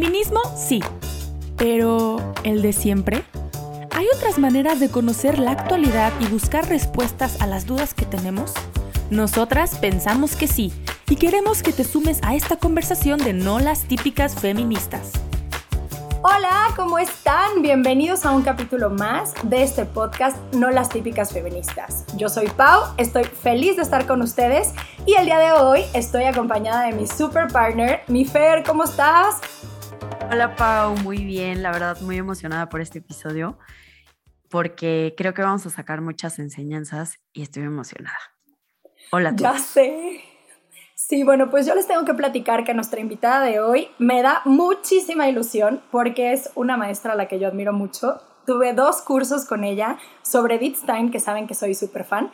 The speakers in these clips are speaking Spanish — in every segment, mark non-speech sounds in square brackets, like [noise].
Feminismo, sí. Pero, ¿el de siempre? ¿Hay otras maneras de conocer la actualidad y buscar respuestas a las dudas que tenemos? Nosotras pensamos que sí y queremos que te sumes a esta conversación de no las típicas feministas. Hola, ¿cómo están? Bienvenidos a un capítulo más de este podcast No las típicas feministas. Yo soy Pau, estoy feliz de estar con ustedes y el día de hoy estoy acompañada de mi super partner, mi Fer, ¿cómo estás? Hola Pau, muy bien, la verdad muy emocionada por este episodio porque creo que vamos a sacar muchas enseñanzas y estoy emocionada. Hola. Ya sé. Sí, bueno, pues yo les tengo que platicar que nuestra invitada de hoy me da muchísima ilusión porque es una maestra a la que yo admiro mucho. Tuve dos cursos con ella sobre Edith Stein, que saben que soy súper fan.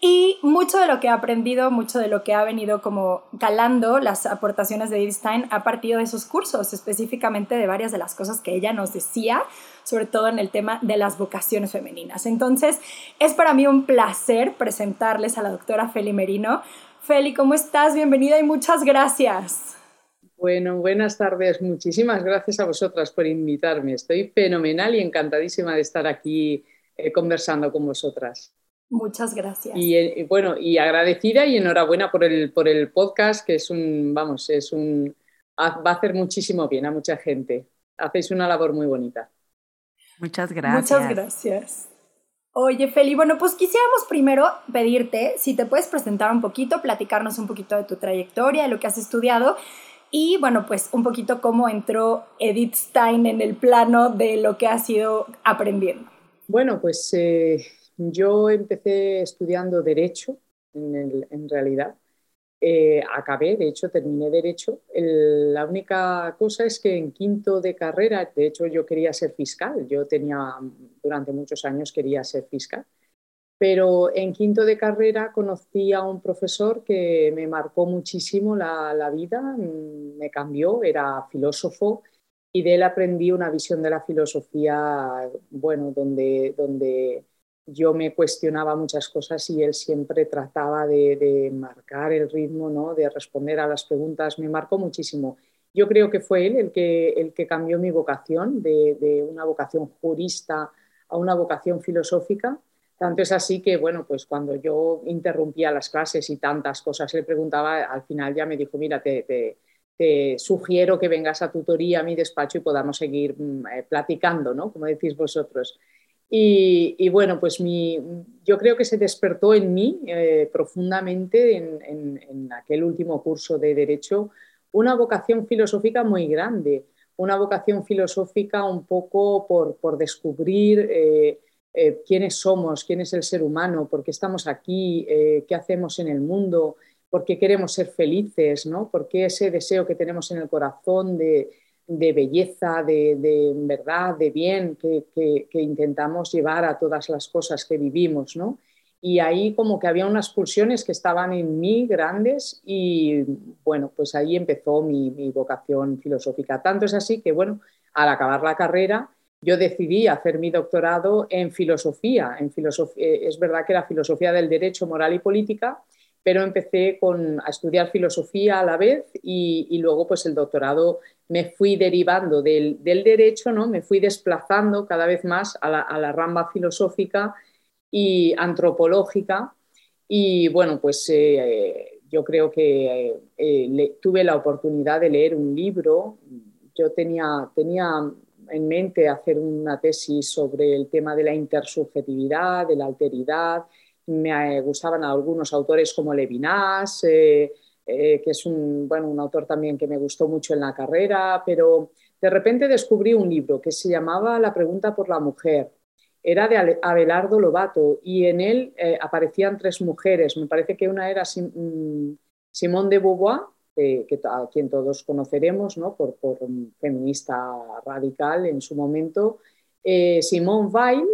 Y mucho de lo que he aprendido, mucho de lo que ha venido como calando las aportaciones de Edith Stein ha partido de esos cursos, específicamente de varias de las cosas que ella nos decía, sobre todo en el tema de las vocaciones femeninas. Entonces, es para mí un placer presentarles a la doctora Feli Merino, Feli, ¿cómo estás? Bienvenida y muchas gracias. Bueno, buenas tardes. Muchísimas gracias a vosotras por invitarme. Estoy fenomenal y encantadísima de estar aquí eh, conversando con vosotras. Muchas gracias. Y eh, bueno, y agradecida y enhorabuena por el, por el podcast, que es un, vamos, es un, va a hacer muchísimo bien a mucha gente. Hacéis una labor muy bonita. Muchas gracias. Muchas gracias. Oye, Feli, bueno, pues quisiéramos primero pedirte si te puedes presentar un poquito, platicarnos un poquito de tu trayectoria, de lo que has estudiado y, bueno, pues un poquito cómo entró Edith Stein en el plano de lo que has ido aprendiendo. Bueno, pues eh, yo empecé estudiando Derecho, en, realidad, eh, acabé, de hecho terminé derecho. la única cosa es que en quinto de carrera, de hecho yo quería ser fiscal, yo tenía durante muchos años quería ser fiscal, pero en quinto de carrera conocí a un profesor que me marcó muchísimo la, la vida, mm, me cambió, era filósofo y de él aprendí una visión de la filosofía, bueno, donde, donde yo me cuestionaba muchas cosas y él siempre trataba de, marcar el ritmo, ¿no? de responder a las preguntas. Me marcó muchísimo. Yo creo que fue él el que, el que cambió mi vocación de, una vocación jurista a una vocación filosófica. Tanto es así que, bueno, pues cuando yo interrumpía las clases y tantas cosas le preguntaba, al final ya me dijo, mira, te, te, sugiero que vengas a tutoría a mi despacho y podamos seguir mm, eh, platicando, ¿no? Como decís vosotros. Y, bueno, pues mi, yo creo que se despertó en mí eh, profundamente en, aquel último curso de Derecho una vocación filosófica muy grande, una vocación filosófica un poco por, descubrir eh, eh, quiénes somos, quién es el ser humano, por qué estamos aquí, qué hacemos en el mundo, por qué queremos ser felices, ¿no? por qué ese deseo que tenemos en el corazón de de belleza, de, verdad, de bien que, intentamos llevar a todas las cosas que vivimos, ¿no? Y ahí como que había unas pulsiones que estaban en mí grandes y bueno, pues ahí empezó mi, vocación filosófica. Tanto es así que bueno, al acabar la carrera yo decidí hacer mi doctorado en filosofía. En filosofía eh, es verdad que era filosofía del derecho, moral y política, pero empecé con, a estudiar filosofía a la vez y, y, luego pues el doctorado me fui derivando del, derecho, ¿no? me fui desplazando cada vez más a la, rama filosófica y antropológica. Y bueno, pues eh, yo creo que eh, tuve la oportunidad de leer un libro. Yo tenía, tenía en mente hacer una tesis sobre el tema de la intersubjetividad, de la alteridad. Me gustaban algunos autores como Levinas. Eh, eh, que es un, bueno, un autor también que me gustó mucho en la carrera, pero de repente descubrí un libro que se llamaba La pregunta por la mujer. Era de Abelardo Lobato y en él eh, aparecían tres mujeres. Me parece que una era mm, Simone de Beauvoir, que, a quien todos conoceremos ¿no? por, por feminista radical en su momento, eh, Simone Weil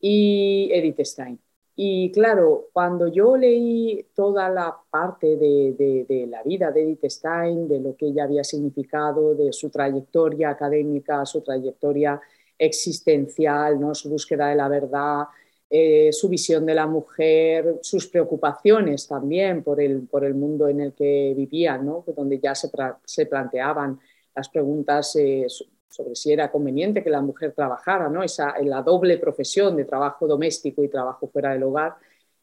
y Edith Stein. Y claro, cuando yo leí toda la parte de, la vida de Edith Stein, de lo que ella había significado, de su trayectoria académica, su trayectoria existencial, ¿no? su búsqueda de la verdad, eh, su visión de la mujer, sus preocupaciones también por el, por el mundo en el que vivía, ¿no? donde ya se, se planteaban las preguntas eh, sobre si era conveniente que la mujer trabajara, ¿no? Esa, en la doble profesión de trabajo doméstico y trabajo fuera del hogar,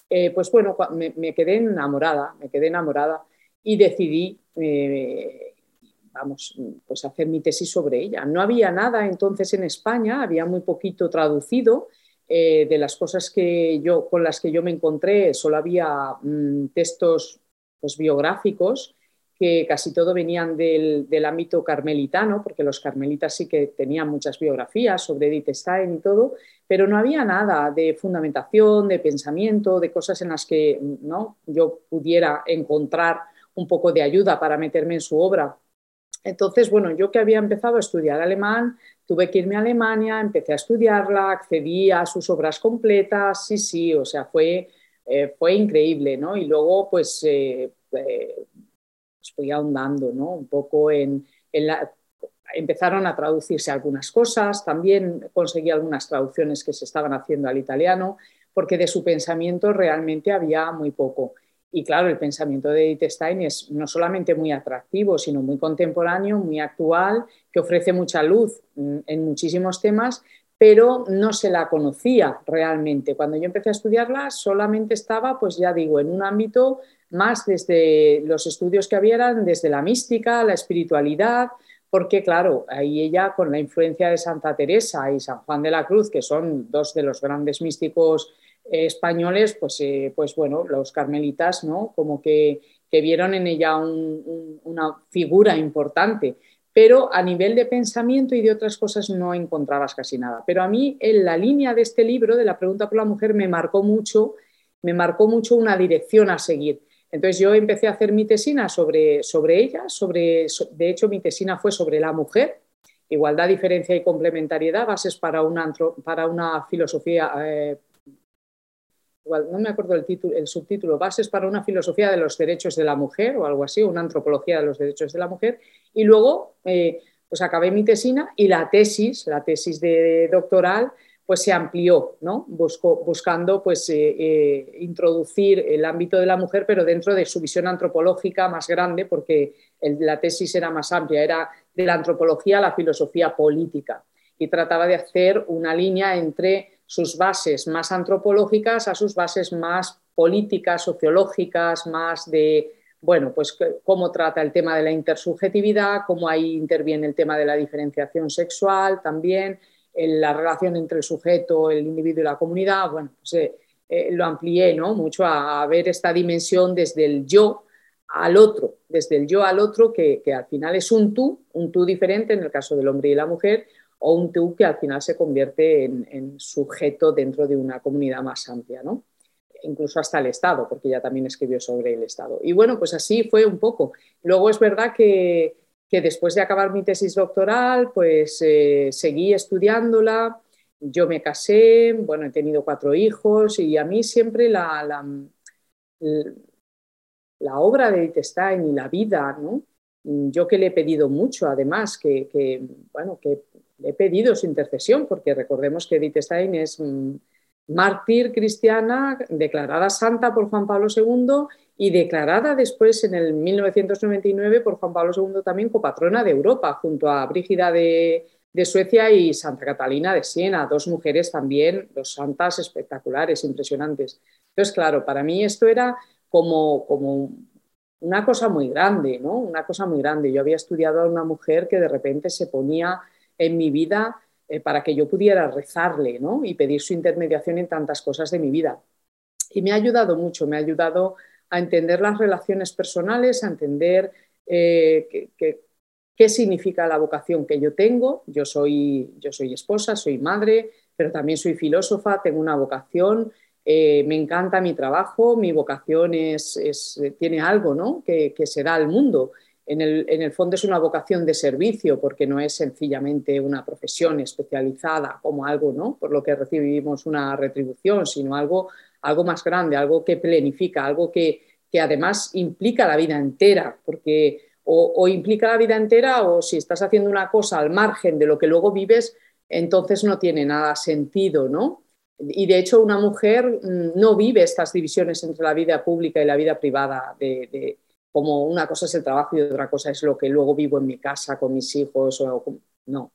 eh, pues bueno, me, quedé enamorada, me quedé enamorada y decidí, eh, vamos, pues hacer mi tesis sobre ella. No había nada entonces en España, había muy poquito traducido. de las cosas que yo, con las que yo me encontré, solo había mm, textos pues, biográficos que casi todo venían del, ámbito carmelitano, porque los carmelitas sí que tenían muchas biografías sobre Edith Stein y todo, pero no había nada de fundamentación, de pensamiento, de cosas en las que ¿no? yo pudiera encontrar un poco de ayuda para meterme en su obra. Entonces, bueno, yo que había empezado a estudiar alemán, tuve que irme a Alemania, empecé a estudiarla, accedí a sus obras completas, sí, sí, o sea, fue, eh, fue increíble, ¿no? Y luego, pues, eh, eh, fui ahondando ¿no? un poco en, la, empezaron a traducirse algunas cosas, también conseguí algunas traducciones que se estaban haciendo al italiano, porque de su pensamiento realmente había muy poco. Y claro, el pensamiento de Edith Stein es no solamente muy atractivo, sino muy contemporáneo, muy actual, que ofrece mucha luz en muchísimos temas, pero no se la conocía realmente. Cuando yo empecé a estudiarla, solamente estaba, pues ya digo, en un ámbito más desde los estudios que habían, desde la mística, la espiritualidad, porque claro, ahí ella con la influencia de Santa Teresa y San Juan de la Cruz, que son dos de los grandes místicos eh, españoles, pues, eh, pues bueno, los carmelitas, ¿no? Como que, vieron en ella una figura importante. Pero a nivel de pensamiento y de otras cosas no encontrabas casi nada. Pero a mí en la línea de este libro, de la pregunta por la mujer, me marcó mucho, me marcó mucho una dirección a seguir entonces yo empecé a hacer mi tesina sobre, sobre ella, sobre, de hecho mi tesina fue sobre la mujer, igualdad, diferencia y complementariedad, bases para una, para una filosofía, eh, no me acuerdo el, título, el subtítulo, bases para una filosofía de los derechos de la mujer o algo así, una antropología de los derechos de la mujer, y luego eh, pues acabé mi tesina y la tesis, la tesis de doctoral, pues se amplió, ¿no? buscando pues, eh, eh, introducir el ámbito de la mujer, pero dentro de su visión antropológica más grande, porque la tesis era más amplia, era de la antropología a la filosofía política, y trataba de hacer una línea entre sus bases más antropológicas a sus bases más políticas, sociológicas, más de, bueno, pues cómo trata el tema de la intersubjetividad, cómo ahí interviene el tema de la diferenciación sexual también, la relación entre el sujeto, el individuo y la comunidad, bueno, pues, eh, eh, lo amplié ¿no? mucho a, ver esta dimensión desde el yo al otro, desde el yo al otro, que, al final es un tú, un tú diferente en el caso del hombre y la mujer, o un tú que al final se convierte en, sujeto dentro de una comunidad más amplia, ¿no? incluso hasta el Estado, porque ella también escribió sobre el Estado. Y bueno, pues así fue un poco. Luego es verdad que, que después de acabar mi tesis doctoral, pues eh, seguí estudiándola, yo me casé, bueno, he tenido cuatro hijos y a mí siempre la, la, obra de Edith Stein y la vida, ¿no? Yo que le he pedido mucho, además, que, bueno, que le he pedido su intercesión, porque recordemos que Edith Stein es mm, mártir cristiana, declarada santa por Juan Pablo II y declarada después en el 1999 por Juan Pablo II también copatrona de Europa, junto a Brígida de, Suecia y Santa Catalina de Siena, dos mujeres también, dos santas espectaculares, impresionantes. Entonces, claro, para mí esto era como, como una cosa muy grande, ¿no? Una cosa muy grande. Yo había estudiado a una mujer que de repente se ponía en mi vida eh, para que yo pudiera rezarle, ¿no? Y pedir su intermediación en tantas cosas de mi vida. Y me ha ayudado mucho, me ha ayudado a entender las relaciones personales, a entender eh, qué significa la vocación que yo tengo. Yo soy, yo soy esposa, soy madre, pero también soy filósofa, tengo una vocación, eh, me encanta mi trabajo, mi vocación es, tiene algo ¿no? que, se da al mundo. En el, fondo es una vocación de servicio porque no es sencillamente una profesión especializada como algo ¿no? por lo que recibimos una retribución, sino algo algo más grande, algo que planifica, algo que, además implica la vida entera, porque o, implica la vida entera o si estás haciendo una cosa al margen de lo que luego vives, entonces no tiene nada sentido, ¿no? Y de hecho una mujer mm, no vive estas divisiones entre la vida pública y la vida privada de, como una cosa es el trabajo y otra cosa es lo que luego vivo en mi casa con mis hijos. O, no.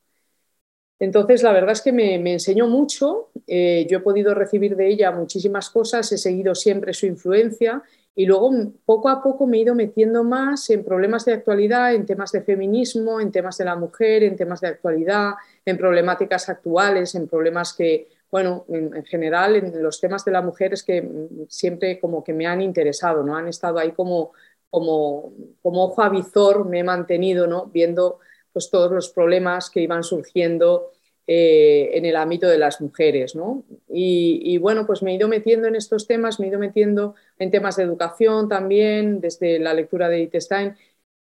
Entonces, la verdad es que me, enseñó mucho, eh, yo he podido recibir de ella muchísimas cosas, he seguido siempre su influencia y luego poco a poco me he ido metiendo más en problemas de actualidad, en temas de feminismo, en temas de la mujer, en temas de actualidad, en problemáticas actuales, en problemas que, bueno, en, general, en los temas de la mujer es que siempre como que me han interesado, ¿no? Han estado ahí como, como, como ojo avizor, me he mantenido, ¿no? Viendo pues todos los problemas que iban surgiendo eh, en el ámbito de las mujeres. ¿no? Y, bueno, pues me he ido metiendo en estos temas, me he ido metiendo en temas de educación también, desde la lectura de Stein.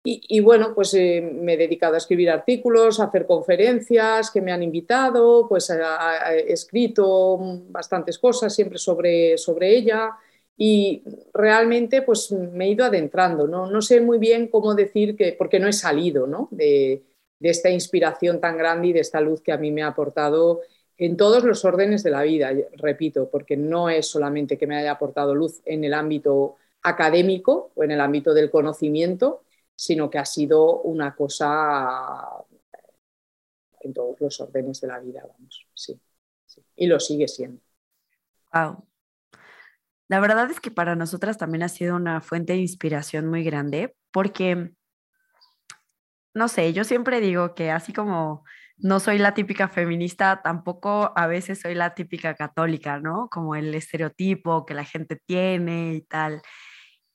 Y, bueno, pues eh, me he dedicado a escribir artículos, a hacer conferencias que me han invitado, pues he escrito bastantes cosas siempre sobre, sobre ella y realmente pues me he ido adentrando, ¿no? No sé muy bien cómo decir que, porque no he salido, ¿no? De, de esta inspiración tan grande y de esta luz que a mí me ha aportado en todos los órdenes de la vida, repito, porque no es solamente que me haya aportado luz en el ámbito académico o en el ámbito del conocimiento, sino que ha sido una cosa en todos los órdenes de la vida, vamos, sí, sí. y lo sigue siendo. Wow. La verdad es que para nosotras también ha sido una fuente de inspiración muy grande, porque no sé, yo siempre digo que así como no soy la típica feminista, tampoco a veces soy la típica católica, ¿no? Como el estereotipo que la gente tiene y tal.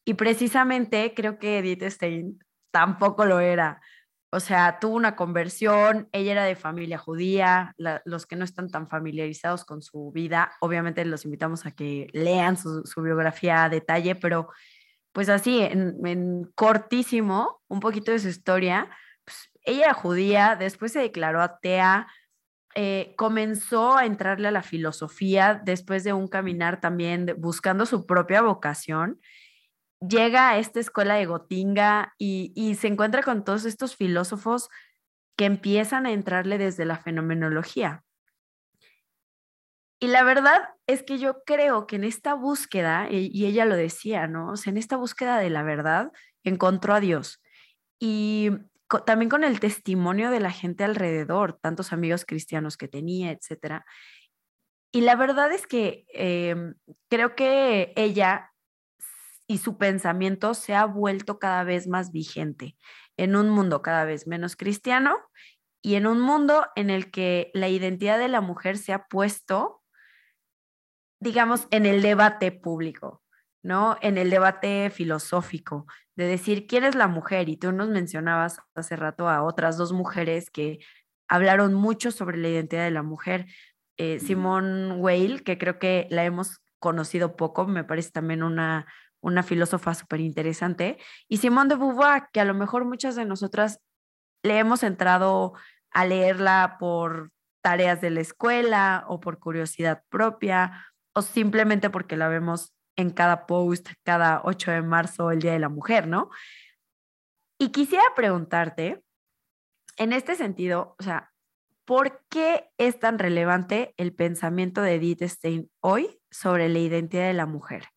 Y precisamente creo que Edith Stein tampoco lo era. O sea, tuvo una conversión, ella era de familia judía, los que no están tan familiarizados con su vida, obviamente los invitamos a que lean su, biografía a detalle, pero pues así, en, en cortísimo, un poquito de su historia, ella era judía, después se declaró atea, eh, comenzó a entrarle a la filosofía después de un caminar también buscando su propia vocación. Llega a esta escuela de Gotinga y, se encuentra con todos estos filósofos que empiezan a entrarle desde la fenomenología. Y la verdad es que yo creo que en esta búsqueda, y ella lo decía, ¿no? En esta búsqueda de la verdad encontró a Dios. Y también con el testimonio de la gente alrededor, tantos amigos cristianos que tenía, etcétera. Y la verdad es que em, creo que ella y su pensamiento se ha vuelto cada vez más vigente en un mundo cada vez menos cristiano y en un mundo en el que la identidad de la mujer se ha puesto, digamos, en el debate público. ¿no? En el debate filosófico de decir quién es la mujer. Y tú nos mencionabas hace rato a otras dos mujeres que hablaron mucho sobre la identidad de la mujer. Eh, Simone Weil, que creo que la hemos conocido poco, me parece también una, una filósofa súper interesante. Y Simone de Beauvoir, que a lo mejor muchas de nosotras le hemos entrado a leerla por tareas de la escuela o por curiosidad propia o simplemente porque la vemos en cada post, cada 8 de marzo, el Día de la Mujer, ¿no? Y quisiera preguntarte, en este sentido, o sea, ¿por qué es tan relevante el pensamiento de Edith Stein hoy sobre la identidad de la mujer?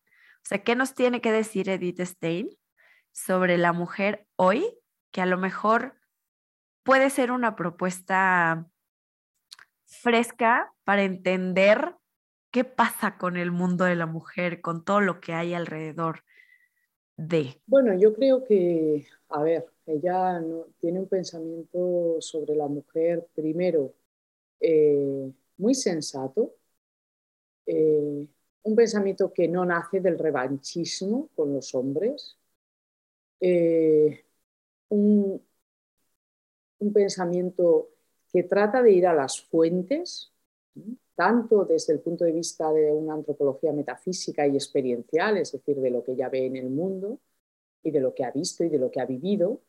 Sea, ¿qué nos tiene que decir Edith Stein sobre la mujer hoy que a lo mejor puede ser una propuesta fresca para entender ¿Qué pasa con el mundo de la mujer, con todo lo que hay alrededor de? Bueno, yo creo que, a ver, ella tiene un pensamiento sobre la mujer, primero, eh, muy sensato, eh, un pensamiento que no nace del revanchismo con los hombres, eh, un, un pensamiento que trata de ir a las fuentes, tanto desde el punto de vista de una antropología metafísica y experiencial, es decir, de lo que ella ve en el mundo y de lo que ha visto y de lo que ha vivido,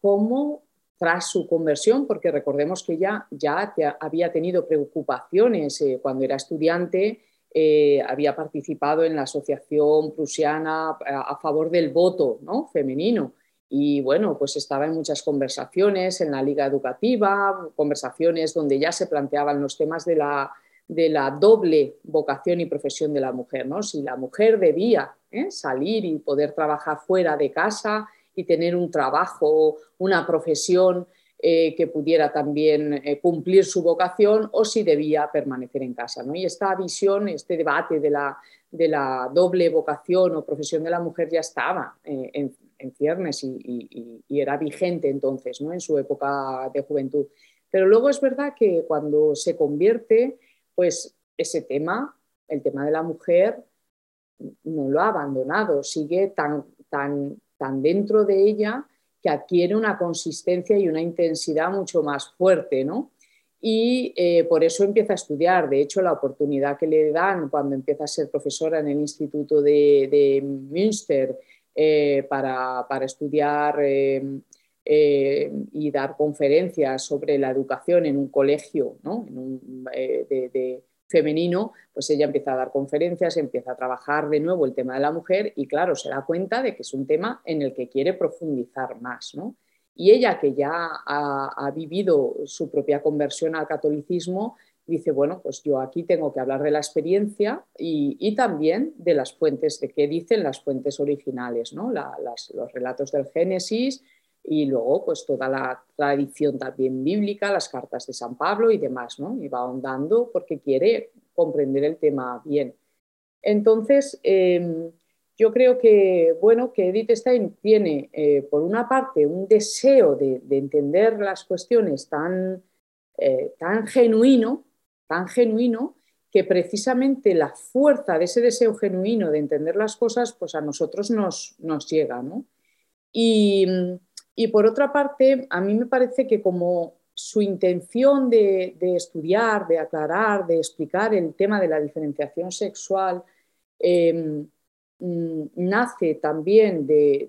como tras su conversión, porque recordemos que ella ya había tenido preocupaciones eh, cuando era estudiante, eh, había participado en la Asociación Prusiana a, favor del voto ¿no? femenino. Y bueno, pues estaba en muchas conversaciones en la liga educativa, conversaciones donde ya se planteaban los temas de la, de la doble vocación y profesión de la mujer, ¿no? Si la mujer debía ¿eh? salir y poder trabajar fuera de casa y tener un trabajo, una profesión eh, que pudiera también eh, cumplir su vocación o si debía permanecer en casa. ¿no? Y esta visión, este debate de la, de la, doble vocación o profesión de la mujer ya estaba eh, en, en, ciernes y, era vigente entonces, ¿no? en su época de juventud. Pero luego es verdad que cuando se convierte, pues ese tema, el tema de la mujer, no lo ha abandonado, sigue tan, tan, tan dentro de ella que adquiere una consistencia y una intensidad mucho más fuerte, ¿no? Y eh, por eso empieza a estudiar. De hecho, la oportunidad que le dan cuando empieza a ser profesora en el Instituto de, Münster eh, para, estudiar eh, y dar conferencias sobre la educación en un colegio ¿no? de, femenino, pues ella empieza a dar conferencias, empieza a trabajar de nuevo el tema de la mujer y claro, se da cuenta de que es un tema en el que quiere profundizar más. ¿no? Y ella, que ya ha, vivido su propia conversión al catolicismo, dice, bueno, pues yo aquí tengo que hablar de la experiencia y, también de las fuentes, de qué dicen las fuentes originales, ¿no? los relatos del Génesis, y luego pues toda la tradición también bíblica, las cartas de San Pablo y demás, ¿no? Y va ahondando porque quiere comprender el tema bien. Entonces, em, yo creo que, bueno, que Edith Stein tiene, eh, por una parte, un deseo de, entender las cuestiones tan, eh, tan genuino, tan genuino, que precisamente la fuerza de ese deseo genuino de entender las cosas, pues a nosotros nos, nos llega, ¿no? Y, y por otra parte, a mí me parece que como su intención de, estudiar, de aclarar, de explicar el tema de la diferenciación sexual, em, mm, nace también de,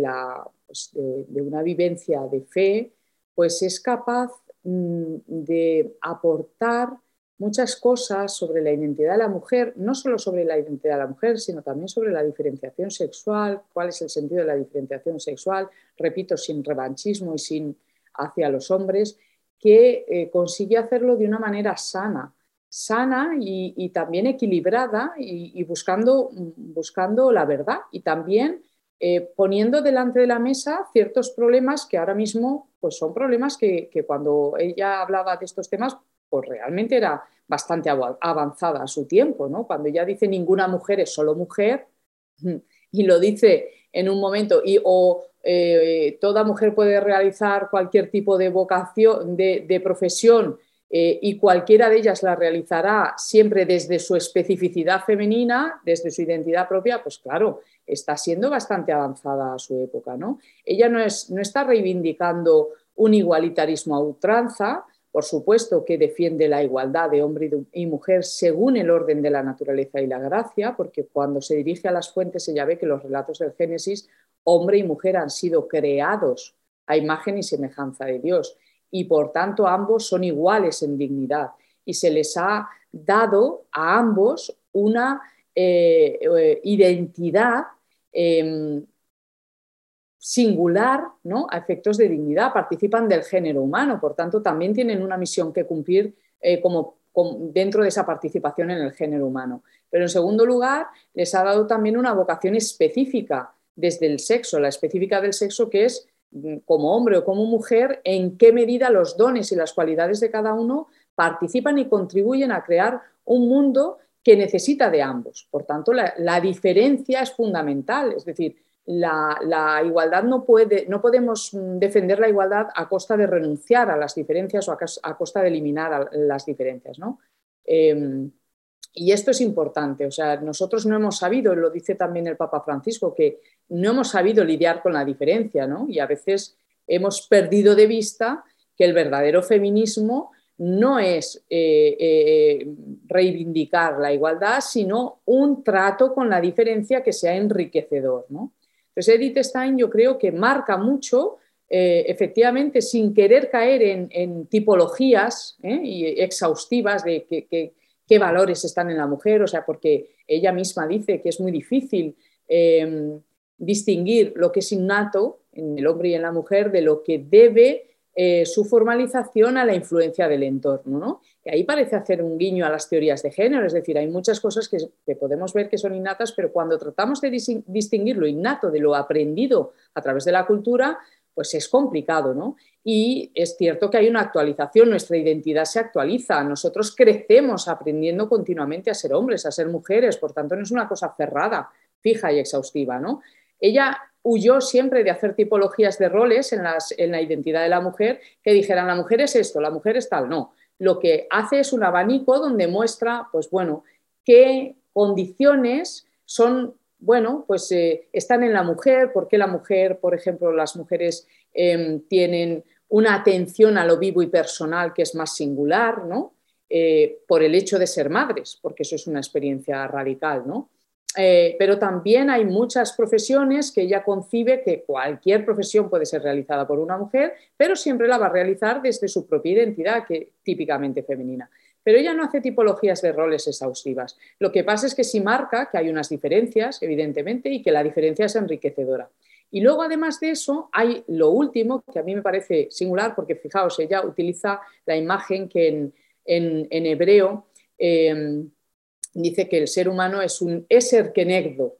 la, pues de, una vivencia de fe, pues es capaz mm, de aportar muchas cosas sobre la identidad de la mujer, no solo sobre la identidad de la mujer, sino también sobre la diferenciación sexual, cuál es el sentido de la diferenciación sexual, repito, sin revanchismo y sin hacia los hombres, que eh, consigue hacerlo de una manera sana, sana y, también equilibrada y, buscando, buscando, la verdad y también eh, poniendo delante de la mesa ciertos problemas que ahora mismo pues son problemas que, que cuando ella hablaba de estos temas pues realmente era bastante avanzada a su tiempo, ¿no? Cuando ella dice ninguna mujer es solo mujer [laughs] y lo dice en un momento y o eh, toda mujer puede realizar cualquier tipo de vocación, de, profesión eh, y cualquiera de ellas la realizará siempre desde su especificidad femenina, desde su identidad propia, pues claro, está siendo bastante avanzada a su época, ¿no? Ella no, es, no está reivindicando un igualitarismo a ultranza, por supuesto que defiende la igualdad de hombre y mujer según el orden de la naturaleza y la gracia, porque cuando se dirige a las fuentes ella ve que los relatos del Génesis, hombre y mujer han sido creados a imagen y semejanza de Dios y por tanto ambos son iguales en dignidad. Y se les ha dado a ambos una eh, eh, identidad em, singular ¿no? a efectos de dignidad, participan del género humano, por tanto también tienen una misión que cumplir eh, como, dentro de esa participación en el género humano. Pero en segundo lugar, les ha dado también una vocación específica desde el sexo, la específica del sexo que es mm, como hombre o como mujer, en qué medida los dones y las cualidades de cada uno participan y contribuyen a crear un mundo que necesita de ambos. Por tanto, la, la diferencia es fundamental, es decir, la, igualdad no puede, no podemos defender la igualdad a costa de renunciar a las diferencias o a, costa de eliminar las diferencias. Em, y esto es importante, o sea, nosotros no hemos sabido, lo dice también el Papa Francisco, que no hemos sabido lidiar con la diferencia, ¿no? Y a veces hemos perdido de vista que el verdadero feminismo no es eh, eh, reivindicar la igualdad, sino un trato con la diferencia que sea enriquecedor, ¿no? Entonces, Edith Stein yo creo que marca mucho, eh, efectivamente, sin querer caer en, tipologías ¿eh? y exhaustivas de qué valores están en la mujer, o sea, porque ella misma dice que es muy difícil em, distinguir lo que es innato en el hombre y en la mujer de lo que debe eh, su formalización a la influencia del entorno. Que ahí parece hacer un guiño a las teorías de género, es decir, hay muchas cosas que, que podemos ver que son innatas, pero cuando tratamos de distinguir lo innato de lo aprendido a través de la cultura, pues es complicado, ¿no? Y es cierto que hay una actualización, nuestra identidad se actualiza, nosotros crecemos aprendiendo continuamente a ser hombres, a ser mujeres, por tanto no es una cosa cerrada, fija y exhaustiva, ¿no? Ella huyó siempre de hacer tipologías de roles en, en la identidad de la mujer que dijeran la mujer es esto, la mujer es tal, no. Lo que hace es un abanico donde muestra, pues bueno, qué condiciones son bueno, pues eh, están en la mujer, porque la mujer, por ejemplo, las mujeres em, tienen una atención a lo vivo y personal que es más singular, ¿no? Eh, por el hecho de ser madres, porque eso es una experiencia radical, ¿no? Eh, pero también hay muchas profesiones que ella concibe que cualquier profesión puede ser realizada por una mujer, pero siempre la va a realizar desde su propia identidad, que típicamente femenina pero ella no hace tipologías de roles exhaustivas. Lo que pasa es que sí marca que hay unas diferencias, evidentemente, y que la diferencia es enriquecedora. Y luego, además de eso, hay lo último, que a mí me parece singular, porque fijaos, ella utiliza la imagen que en, hebreo em, dice que el ser humano es un eser kenegdo.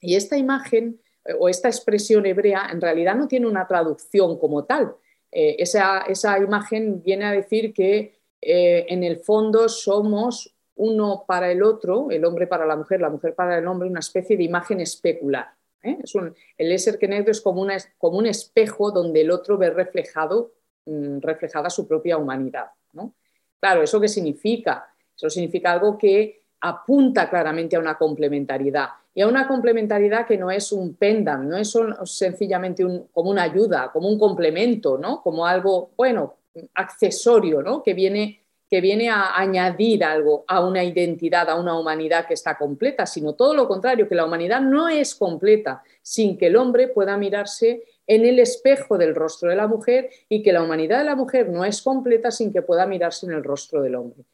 Y esta imagen o esta expresión hebrea en realidad no tiene una traducción como tal. Eh, esa, esa imagen viene a decir que eh, en el fondo somos uno para el otro, el hombre para la mujer, la mujer para el hombre, una especie de imagen especular. ¿eh? Es un, el Eser Kenegdo es como, una, como, un espejo donde el otro ve reflejado, mm, reflejada su propia humanidad. Claro, ¿eso qué significa? Eso significa algo que apunta claramente a una complementariedad y a una complementariedad que no es un pendant, no es sencillamente como una ayuda, como un complemento, ¿no? como algo, bueno, accesorio, ¿no? que, viene, que viene a añadir algo a una identidad, a una humanidad que está completa, sino todo lo contrario, que la humanidad no es completa sin que el hombre pueda mirarse en el espejo del rostro de la mujer y que la humanidad de la mujer no es completa sin que pueda mirarse en el rostro del hombre.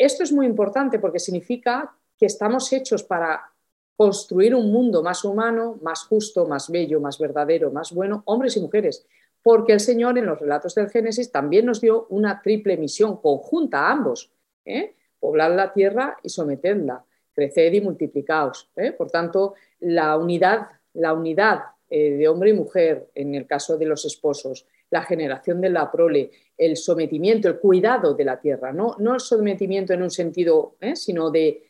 Esto es muy importante porque significa que estamos hechos para construir un mundo más humano, más justo, más bello, más verdadero, más bueno, hombres y mujeres porque el Señor en los relatos del Génesis también nos dio una triple misión conjunta a ambos, ¿eh? poblar la tierra y sometedla, creced y multiplicaos. ¿eh? Por tanto, la unidad, la unidad eh, de hombre y mujer en el caso de los esposos, la generación de la prole, el sometimiento, el cuidado de la tierra, no, no el sometimiento en un sentido, sino de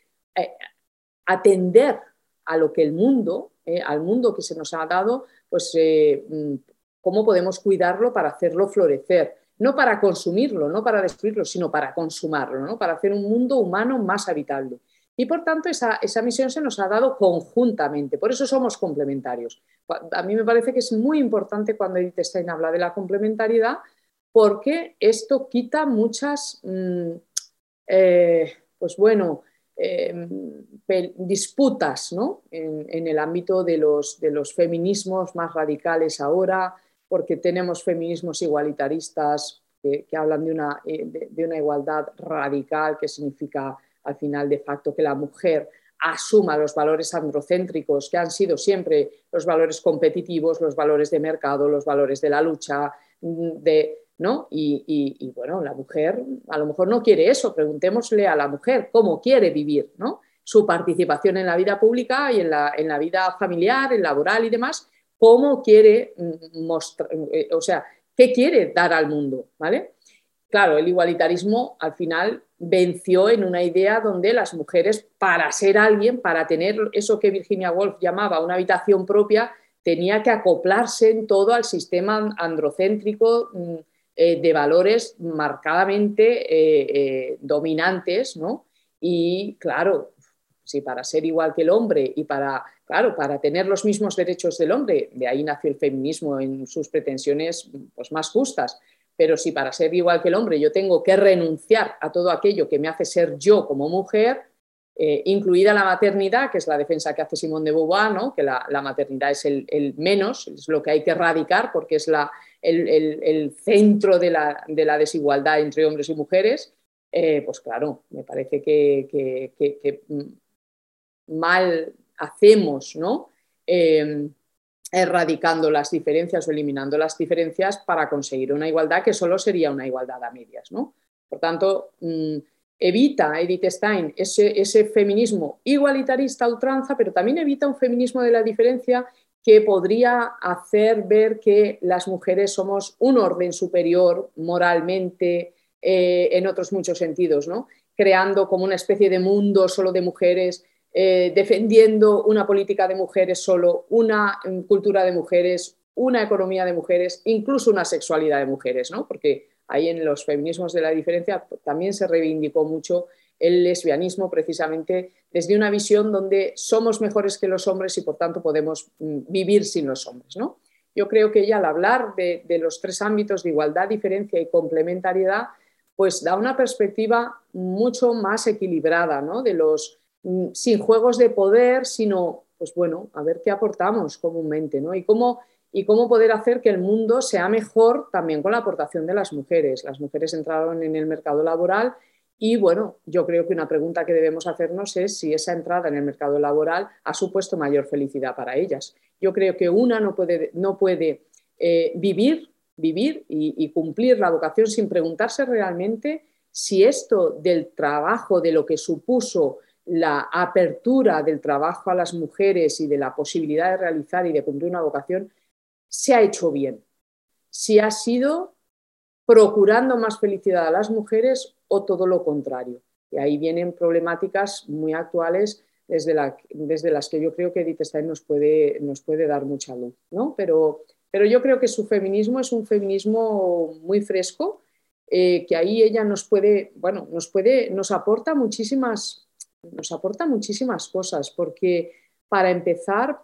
atender a lo que el mundo, al mundo que se nos ha dado, pues mm, cómo podemos cuidarlo para hacerlo florecer, no para consumirlo, no para destruirlo, sino para consumarlo, ¿no? para hacer un mundo humano más habitable. Y por tanto, esa, misión se nos ha dado conjuntamente, por eso somos complementarios. A mí me parece que es muy importante cuando Edith Stein habla de la complementariedad, porque esto quita muchas, mm, eh, pues bueno, eh, disputas ¿no? en, el ámbito de los, de los feminismos más radicales ahora, porque tenemos feminismos igualitaristas que, hablan de una, eh, de, una igualdad radical, que significa al final de facto que la mujer asuma los valores androcéntricos que han sido siempre los valores competitivos, los valores de mercado, los valores de la lucha, mm, de, ¿no? Y, bueno, la mujer a lo mejor no quiere eso, preguntémosle a la mujer cómo quiere vivir, ¿no? Su participación en la vida pública y en la, en la vida familiar, en laboral y demás, cómo quiere mm, mostrar, eh, o sea, qué quiere dar al mundo, ¿vale? Claro, el igualitarismo al final venció en una idea donde las mujeres, para ser alguien, para tener eso que Virginia Woolf llamaba una habitación propia, tenía que acoplarse en todo al sistema androcéntrico mm, eh, de valores marcadamente eh, dominantes, ¿no? Y claro, si para ser igual que el hombre y para Claro, para tener los mismos derechos del hombre, de ahí nació el feminismo en sus pretensiones pues, más justas. Pero si para ser igual que el hombre yo tengo que renunciar a todo aquello que me hace ser yo como mujer, eh, incluida la maternidad, que es la defensa que hace Simón de Beauvoir, que la, maternidad es el, menos, es lo que hay que erradicar porque es la, el, centro de la, desigualdad entre hombres y mujeres, eh, pues claro, me parece que, mm, mal hacemos, ¿no? Em, erradicando las diferencias o eliminando las diferencias para conseguir una igualdad que solo sería una igualdad a medias, ¿no? Por tanto, mm, evita Edith Stein ese, feminismo igualitarista ultranza, pero también evita un feminismo de la diferencia que podría hacer ver que las mujeres somos un orden superior moralmente, eh, en otros muchos sentidos, ¿no? creando como una especie de mundo solo de mujeres, eh, defendiendo una política de mujeres solo, una mm, cultura de mujeres, una economía de mujeres, incluso una sexualidad de mujeres, ¿no? porque ahí en los feminismos de la diferencia también se reivindicó mucho el lesbianismo precisamente desde una visión donde somos mejores que los hombres y por tanto podemos mm, vivir sin los hombres. ¿no? Yo creo que ella al hablar de, los tres ámbitos de igualdad, diferencia y complementariedad, pues da una perspectiva mucho más equilibrada, ¿no? de los sin juegos de poder, sino, pues bueno, a ver qué aportamos comúnmente, ¿no? Y cómo y cómo poder hacer que el mundo sea mejor también con la aportación de las mujeres. Las mujeres entraron en el mercado laboral y bueno, yo creo que una pregunta que debemos hacernos es si esa entrada en el mercado laboral ha supuesto mayor felicidad para ellas. Yo creo que una no puede, no puede eh, vivir, vivir y, cumplir la vocación sin preguntarse realmente si esto del trabajo, de lo que supuso la apertura del trabajo a las mujeres y de la posibilidad de realizar y de cumplir una vocación, se ha hecho bien, si ha sido procurando más felicidad a las mujeres o todo lo contrario. Y ahí vienen problemáticas muy actuales desde, las que yo creo que Edith Stein nos puede, nos puede dar mucha luz. ¿no? Pero, pero yo creo que su feminismo es un feminismo muy fresco, eh, que ahí ella nos puede, bueno, nos puede, nos aporta muchísimas, nos aporta muchísimas cosas, porque para empezar,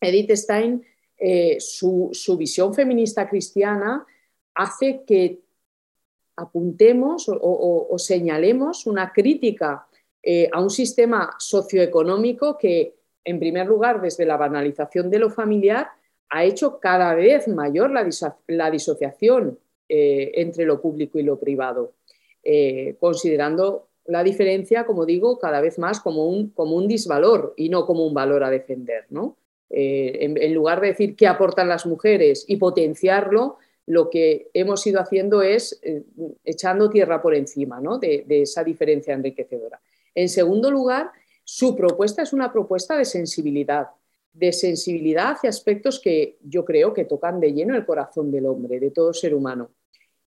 Edith Stein eh, su, visión feminista cristiana hace que apuntemos o, señalemos una crítica eh, a un sistema socioeconómico que, en primer lugar, desde la banalización de lo familiar, ha hecho cada vez mayor la, disociación eh, entre lo público y lo privado, considerando la diferencia, como digo, cada vez más como un, como un disvalor y no como un valor a defender. ¿no? Eh, en, lugar de decir qué aportan las mujeres y potenciarlo, lo que hemos ido haciendo es eh, echando tierra por encima de, esa diferencia enriquecedora. En segundo lugar, su propuesta es una propuesta de sensibilidad, de sensibilidad hacia aspectos que yo creo que tocan de lleno el corazón del hombre, de todo ser humano.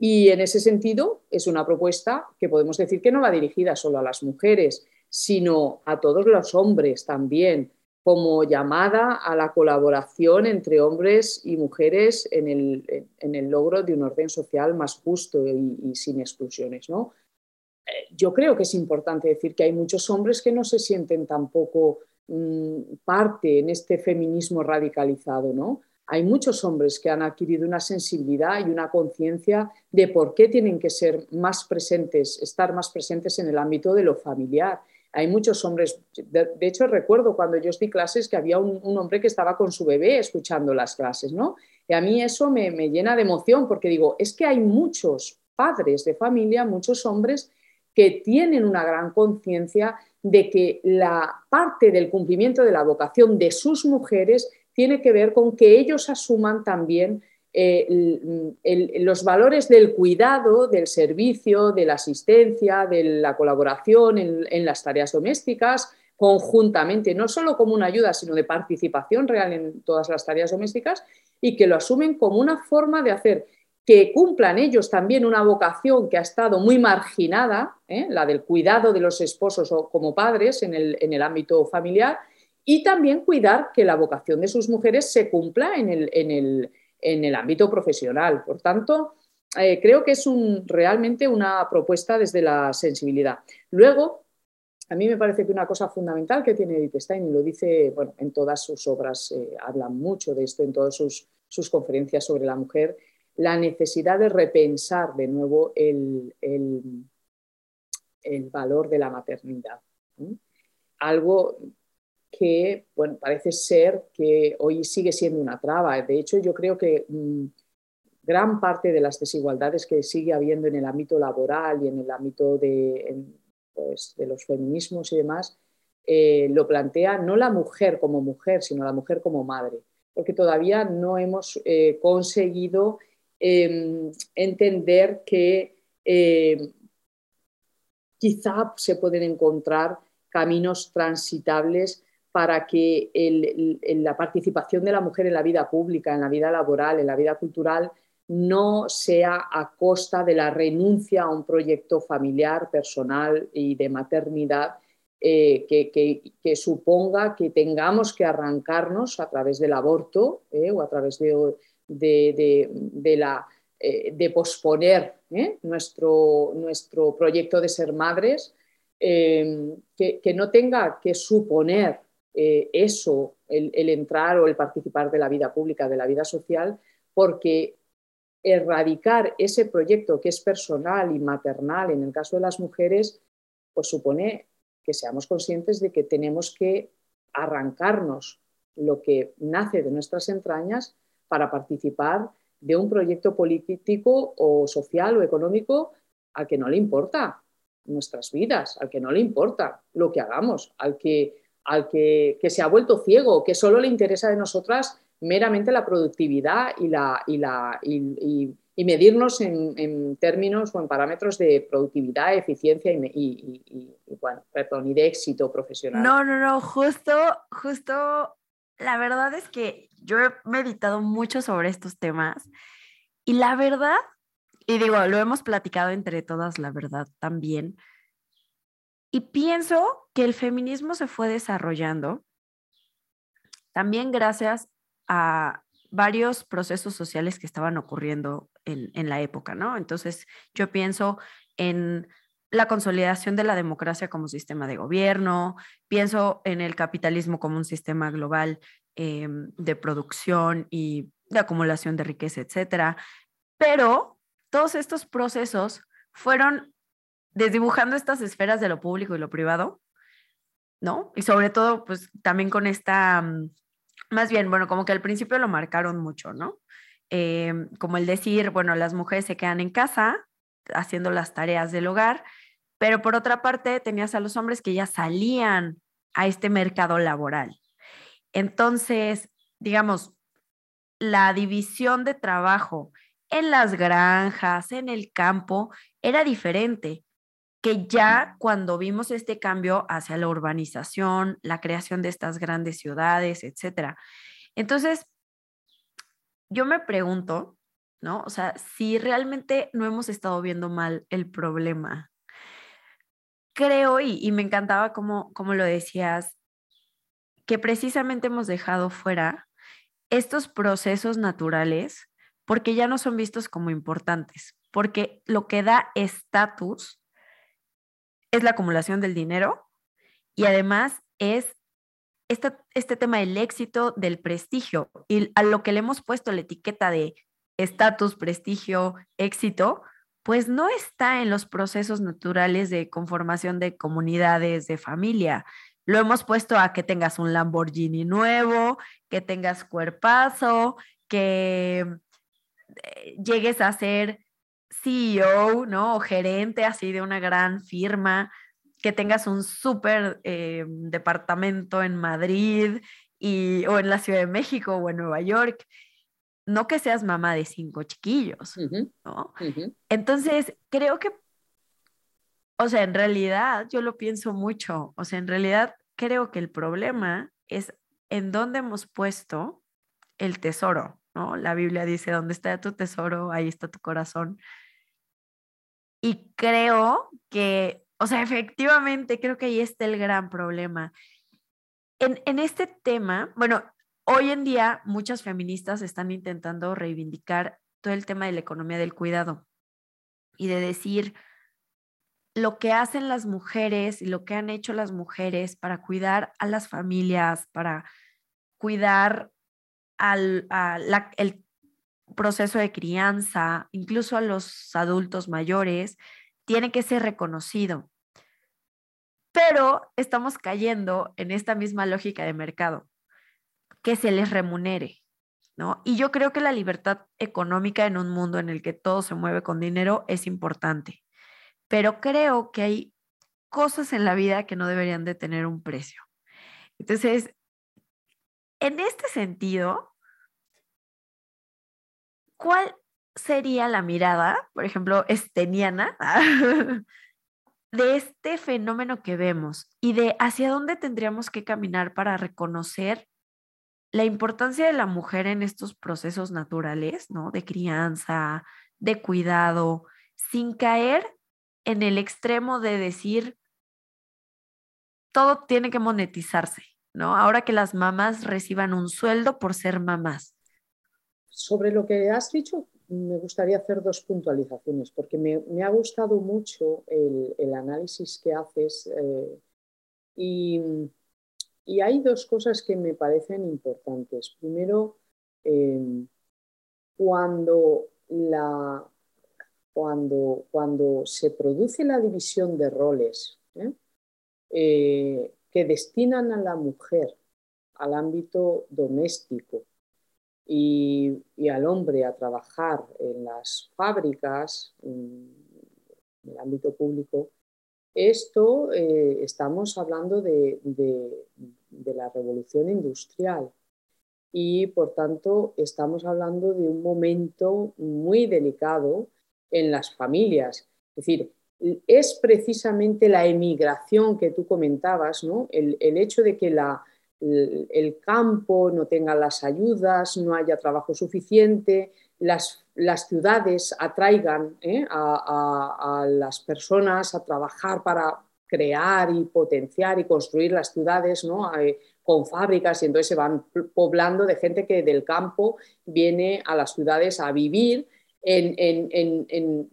Y en ese sentido es una propuesta que podemos decir que no va dirigida solo a las mujeres, sino a todos los hombres también, como llamada a la colaboración entre hombres y mujeres en el, logro de un orden social más justo y, sin exclusiones. ¿no? Eh, yo creo que es importante decir que hay muchos hombres que no se sienten tampoco mm, parte en este feminismo radicalizado. ¿no? Hay muchos hombres que han adquirido una sensibilidad y una conciencia de por qué tienen que ser más presentes, estar más presentes en el ámbito de lo familiar hay muchos hombres, de, hecho recuerdo cuando yo di clases que había un, hombre que estaba con su bebé escuchando las clases, ¿no? Y a mí eso me, llena de emoción porque digo, es que hay muchos padres de familia, muchos hombres que tienen una gran conciencia de que la parte del cumplimiento de la vocación de sus mujeres tiene que ver con que ellos asuman también eh, los valores del cuidado, del servicio, de la asistencia, de la colaboración en, las tareas domésticas, conjuntamente, no solo como una ayuda, sino de participación real en todas las tareas domésticas, y que lo asumen como una forma de hacer que cumplan ellos también una vocación que ha estado muy marginada, ¿eh? la del cuidado de los esposos o como padres en el, en el, ámbito familiar, y también cuidar que la vocación de sus mujeres se cumpla en el, en el, en el ámbito profesional. Por tanto, eh, creo que es realmente una propuesta desde la sensibilidad. Luego, a mí me parece que una cosa fundamental que tiene Edith Stein, y lo dice bueno, en todas sus obras, eh, habla mucho de esto, en todas sus, conferencias sobre la mujer, la necesidad de repensar de nuevo el, valor de la maternidad. Algo que bueno, parece ser que hoy sigue siendo una traba. De hecho, yo creo que mm, gran parte de las desigualdades que sigue habiendo en el ámbito laboral y en el ámbito de, pues, de los feminismos y demás, eh, lo plantea no la mujer como mujer, sino la mujer como madre, porque todavía no hemos eh, conseguido em, entender que eh, quizá se pueden encontrar caminos transitables para que la participación de la mujer en la vida pública, en la vida laboral, en la vida cultural, no sea a costa de la renuncia a un proyecto familiar, personal y de maternidad eh, que, suponga que tengamos que arrancarnos a través del aborto eh, o a través de, la, eh, de posponer nuestro, nuestro proyecto de ser madres, que, no tenga que suponer eso, el, el entrar o el participar de la vida pública, de la vida social, porque erradicar ese proyecto que es personal y maternal en el caso de las mujeres, pues supone que seamos conscientes de que tenemos que arrancarnos lo que nace de nuestras entrañas para participar de un proyecto político o social o económico al que no le importa nuestras vidas, al que no le importa lo que hagamos, al que, al que, se ha vuelto ciego, que solo le interesa de nosotras meramente la productividad y, la, y, la, y, medirnos en, términos o en parámetros de productividad, eficiencia y, bueno, perdón, y de éxito profesional. No, no, no, justo, justo, la verdad es que yo he meditado mucho sobre estos temas y la verdad, y digo, lo hemos platicado entre todas, la verdad también, y pienso que el feminismo se fue desarrollando también gracias a varios procesos sociales que estaban ocurriendo en, la época, ¿no? Entonces, yo pienso en la consolidación de la democracia como sistema de gobierno, pienso en el capitalismo como un sistema global eh, de producción y de acumulación de riqueza, etcétera. Pero todos estos procesos fueron desdibujando estas esferas de lo público y lo privado, ¿no? Y sobre todo, pues también con esta mm, más bien, bueno, como que al principio lo marcaron mucho, ¿no? Em, como el decir, bueno, las mujeres se quedan en casa haciendo las tareas del hogar, pero por otra parte tenías a los hombres que ya salían a este mercado laboral. Entonces, digamos, la división de trabajo en las granjas, en el campo, era diferente que ya cuando vimos este cambio hacia la urbanización, la creación de estas grandes ciudades, etcétera. Entonces, yo me pregunto, ¿no? O sea, si realmente no hemos estado viendo mal el problema. Creo, y, me encantaba como, como lo decías, que precisamente hemos dejado fuera estos procesos naturales porque ya no son vistos como importantes, porque lo que da estatus es la acumulación del dinero y además es este, tema del éxito, del prestigio y a lo que le hemos puesto la etiqueta de estatus, prestigio, éxito, pues no está en los procesos naturales de conformación de comunidades, de familia. Lo hemos puesto a que tengas un Lamborghini nuevo, que tengas cuerpazo, que eh, llegues a ser CEO, ¿no? O gerente así de una gran firma, que tengas un súper eh, departamento en Madrid y, o en la Ciudad de México o en Nueva York. No que seas mamá de cinco chiquillos, ¿no? Entonces, creo que, o sea, en realidad yo lo pienso mucho, o sea, en realidad creo que el problema es en dónde hemos puesto el tesoro, ¿no? La Biblia dice, ¿dónde está tu tesoro? Ahí está tu corazón. Y creo que, o sea, efectivamente, creo que ahí está el gran problema. En, en este tema, bueno, hoy en día muchas feministas están intentando reivindicar todo el tema de la economía del cuidado y de decir lo que hacen las mujeres y lo que han hecho las mujeres para cuidar a las familias, para cuidar al a la, el proceso de crianza, incluso a los adultos mayores, tiene que ser reconocido. Pero estamos cayendo en esta misma lógica de mercado, que se les remunere, ¿no? Y yo creo que la libertad económica en un mundo en el que todo se mueve con dinero es importante, pero creo que hay cosas en la vida que no deberían de tener un precio. Entonces, en este sentido, ¿cuál sería la mirada, por ejemplo, esteniana, [laughs] de este fenómeno que vemos y de hacia dónde tendríamos que caminar para reconocer la importancia de la mujer en estos procesos naturales, ¿no? De crianza, de cuidado, sin caer en el extremo de decir, todo tiene que monetizarse, ¿no? Ahora que las mamás reciban un sueldo por ser mamás. Sobre lo que has dicho, me gustaría hacer dos puntualizaciones, porque me, ha gustado mucho el, análisis que haces eh, y, hay dos cosas que me parecen importantes. Primero, em, cuando, se produce la división de roles ¿eh? Eh, que destinan a la mujer al ámbito doméstico y, al hombre a trabajar en las fábricas, en, el ámbito público, esto eh, estamos hablando de, la revolución industrial y por tanto estamos hablando de un momento muy delicado en las familias. Es decir, es precisamente la emigración que tú comentabas, ¿no? el hecho de que la, el campo no tenga las ayudas, no haya trabajo suficiente, las, las ciudades atraigan ¿eh? a, las personas a trabajar para crear y potenciar y construir las ciudades ¿no? Eh, con fábricas y entonces se van poblando de gente que del campo viene a las ciudades a vivir en,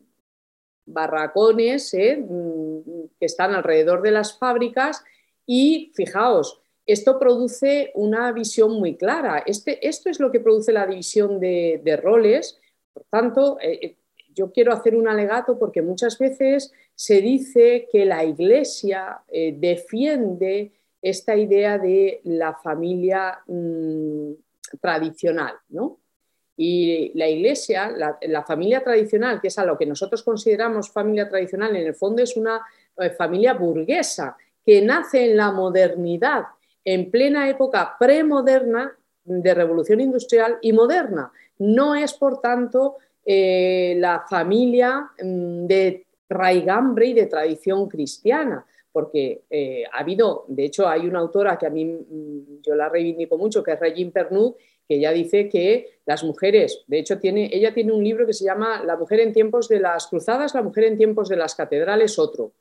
barracones ¿eh? mm, que están alrededor de las fábricas y fijaos, esto produce una visión muy clara. Este, esto es lo que produce la división de, roles. Por tanto, eh, eh, yo quiero hacer un alegato porque muchas veces se dice que la Iglesia eh, defiende esta idea de la familia mm, tradicional, ¿no? Y la iglesia, la, la, familia tradicional, que es a lo que nosotros consideramos familia tradicional, en el fondo es una familia burguesa que nace en la modernidad en plena época premoderna de revolución industrial y moderna. No es, por tanto, eh, la familia mm, de raigambre y de tradición cristiana, porque eh, ha habido, de hecho, hay una autora que a mí mm, yo la reivindico mucho, que es Regine Pernud, que ella dice que las mujeres, de hecho, tiene, ella tiene un libro que se llama La mujer en tiempos de las cruzadas, la mujer en tiempos de las catedrales, otro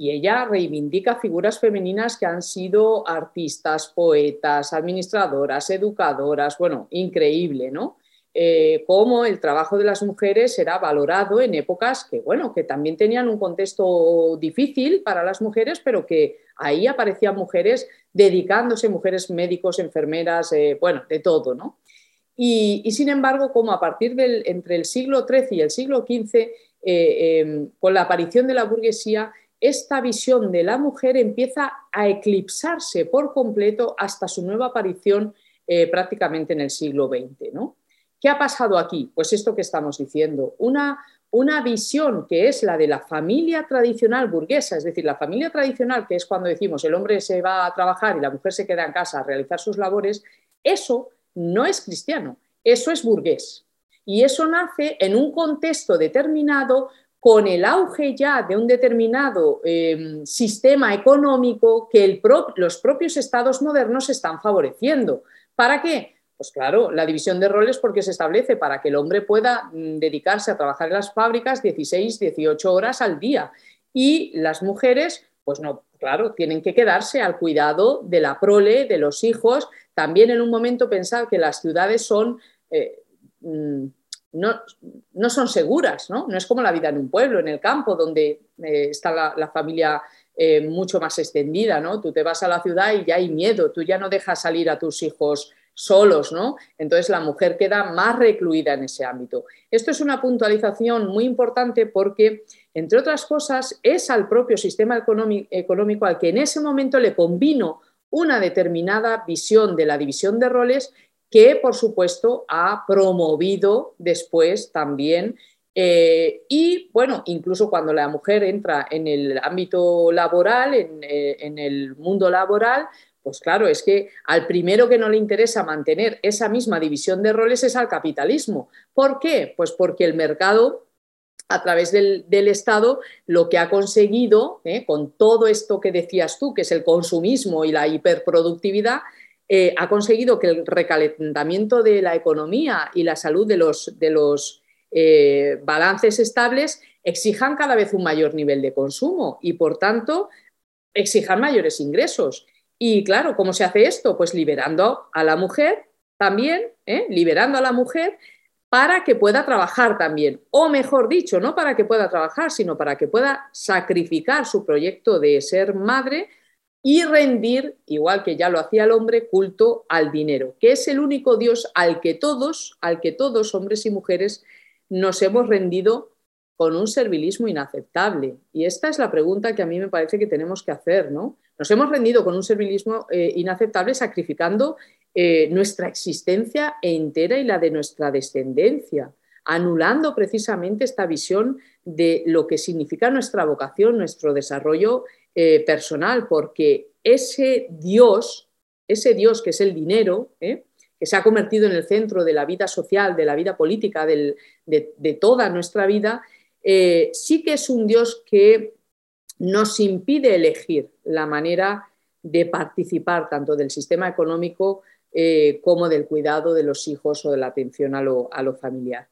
y ella reivindica figuras femeninas que han sido artistas, poetas, administradoras, educadoras, bueno, increíble, ¿no? Eh, cómo el trabajo de las mujeres era valorado en épocas que, bueno, que también tenían un contexto difícil para las mujeres, pero que ahí aparecían mujeres dedicándose, mujeres médicos, enfermeras, eh, bueno, de todo, ¿no? Y, sin embargo, como a partir del entre el siglo XIII y el siglo XV, eh, con la aparición de la burguesía, esta visión de la mujer empieza a eclipsarse por completo hasta su nueva aparición eh, prácticamente en el siglo XX. ¿Qué ha pasado aquí? Pues esto que estamos diciendo, una, una visión que es la de la familia tradicional burguesa, es decir, la familia tradicional, que es cuando decimos el hombre se va a trabajar y la mujer se queda en casa a realizar sus labores, eso no es cristiano, eso es burgués. Y eso nace en un contexto determinado con el auge ya de un determinado em, sistema económico que los propios estados modernos están favoreciendo. ¿Para qué? Pues claro, la división de roles porque se establece para que el hombre pueda mm, dedicarse a trabajar en las fábricas 16, 18 horas al día y las mujeres, pues no, claro, tienen que quedarse al cuidado de la prole, de los hijos. También en un momento pensar que las ciudades son... Eh, mm, no, no, son seguras, ¿no? No es como la vida en un pueblo, en el campo, donde eh, está la, familia eh, mucho más extendida, ¿no? Tú te vas a la ciudad y ya hay miedo, tú ya no dejas salir a tus hijos solos, ¿no? Entonces la mujer queda más recluida en ese ámbito. Esto es una puntualización muy importante porque, entre otras cosas, es al propio sistema económico al que en ese momento le convino una determinada visión de la división de roles que por supuesto ha promovido después también eh, y bueno, incluso cuando la mujer entra en el ámbito laboral, eh, en, el mundo laboral, pues claro, es que al primero que no le interesa mantener esa misma división de roles es al capitalismo. ¿Por qué? Pues porque el mercado a través del, Estado, lo que ha conseguido, ¿eh? con todo esto que decías tú, que es el consumismo y la hiperproductividad, eh, ha conseguido que el recalentamiento de la economía y la salud de los, de los eh, balances estables exijan cada vez un mayor nivel de consumo y, por tanto, exijan mayores ingresos. Y claro, ¿cómo se hace esto? Pues liberando a la mujer también, liberando a la mujer para que pueda trabajar también, o mejor dicho, no para que pueda trabajar, sino para que pueda sacrificar su proyecto de ser madre y rendir, igual que ya lo hacía el hombre, culto al dinero, que es el único Dios al que todos, al que todos, hombres y mujeres, nos hemos rendido con un servilismo inaceptable. Y esta es la pregunta que a mí me parece que tenemos que hacer, ¿no? Nos hemos rendido con un servilismo eh, inaceptable sacrificando eh, nuestra existencia entera y la de nuestra descendencia, anulando precisamente esta visión de lo que significa nuestra vocación, nuestro desarrollo eh, personal, porque ese Dios, ese Dios que es el dinero, ¿eh? que se ha convertido en el centro de la vida social, de la vida política, de, toda nuestra vida, sí que es un Dios que nos impide elegir la manera de participar tanto del sistema económico eh, como del cuidado de los hijos o de la atención a lo, familiar.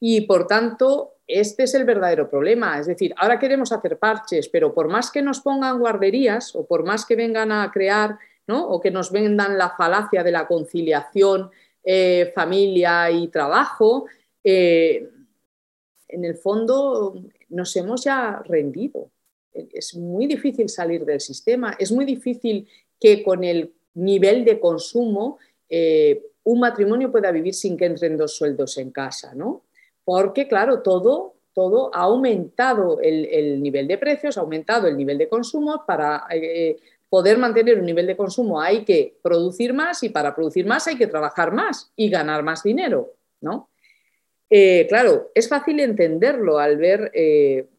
Y por tanto, este es el verdadero problema. Es decir, ahora queremos hacer parches, pero por más que nos pongan guarderías o por más que vengan a crear ¿no? o que nos vendan la falacia de la conciliación eh, familia y trabajo, eh, en el fondo nos hemos ya rendido. Es muy difícil salir del sistema, es muy difícil que con el nivel de consumo, eh, un matrimonio pueda vivir sin que entren dos sueldos en casa, ¿no? Porque, claro, todo, todo ha aumentado el, nivel de precios, ha aumentado el nivel de consumo. Para eh, poder mantener un nivel de consumo hay que producir más y para producir más hay que trabajar más y ganar más dinero, ¿no? Eh, claro, es fácil entenderlo al ver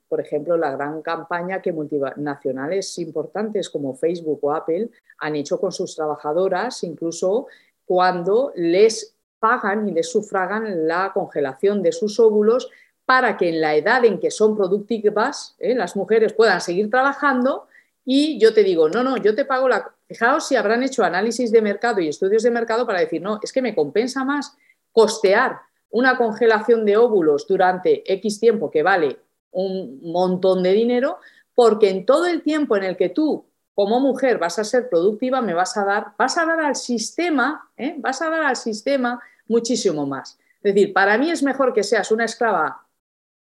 por ejemplo, la gran campaña que multinacionales importantes como Facebook o Apple han hecho con sus trabajadoras, incluso cuando les pagan y les sufragan la congelación de sus óvulos para que en la edad en que son productivas ¿eh? las mujeres puedan seguir trabajando y yo te digo, no, no, yo te pago la... Fijaos si habrán hecho análisis de mercado y estudios de mercado para decir, no, es que me compensa más costear una congelación de óvulos durante X tiempo que vale un montón de dinero, porque en todo el tiempo en el que tú como mujer vas a ser productiva, me vas a dar, vas a dar al sistema, ¿eh? vas a dar al sistema muchísimo más. Es decir, para mí es mejor que seas una esclava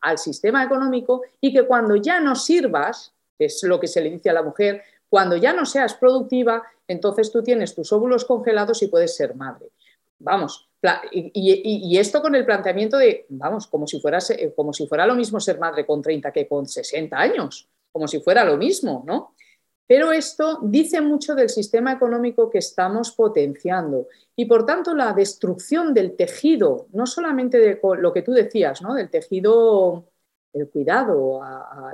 al sistema económico y que cuando ya no sirvas, que es lo que se le dice a la mujer, cuando ya no seas productiva, entonces tú tienes tus óvulos congelados y puedes ser madre. Vamos, y, esto con el planteamiento de, vamos, como si, fuera, como si fuera lo mismo ser madre con 30 que con 60 años, como si fuera lo mismo, ¿no? Pero esto dice mucho del sistema económico que estamos potenciando y por tanto la destrucción del tejido, no solamente de lo que tú decías, ¿no? del tejido, el cuidado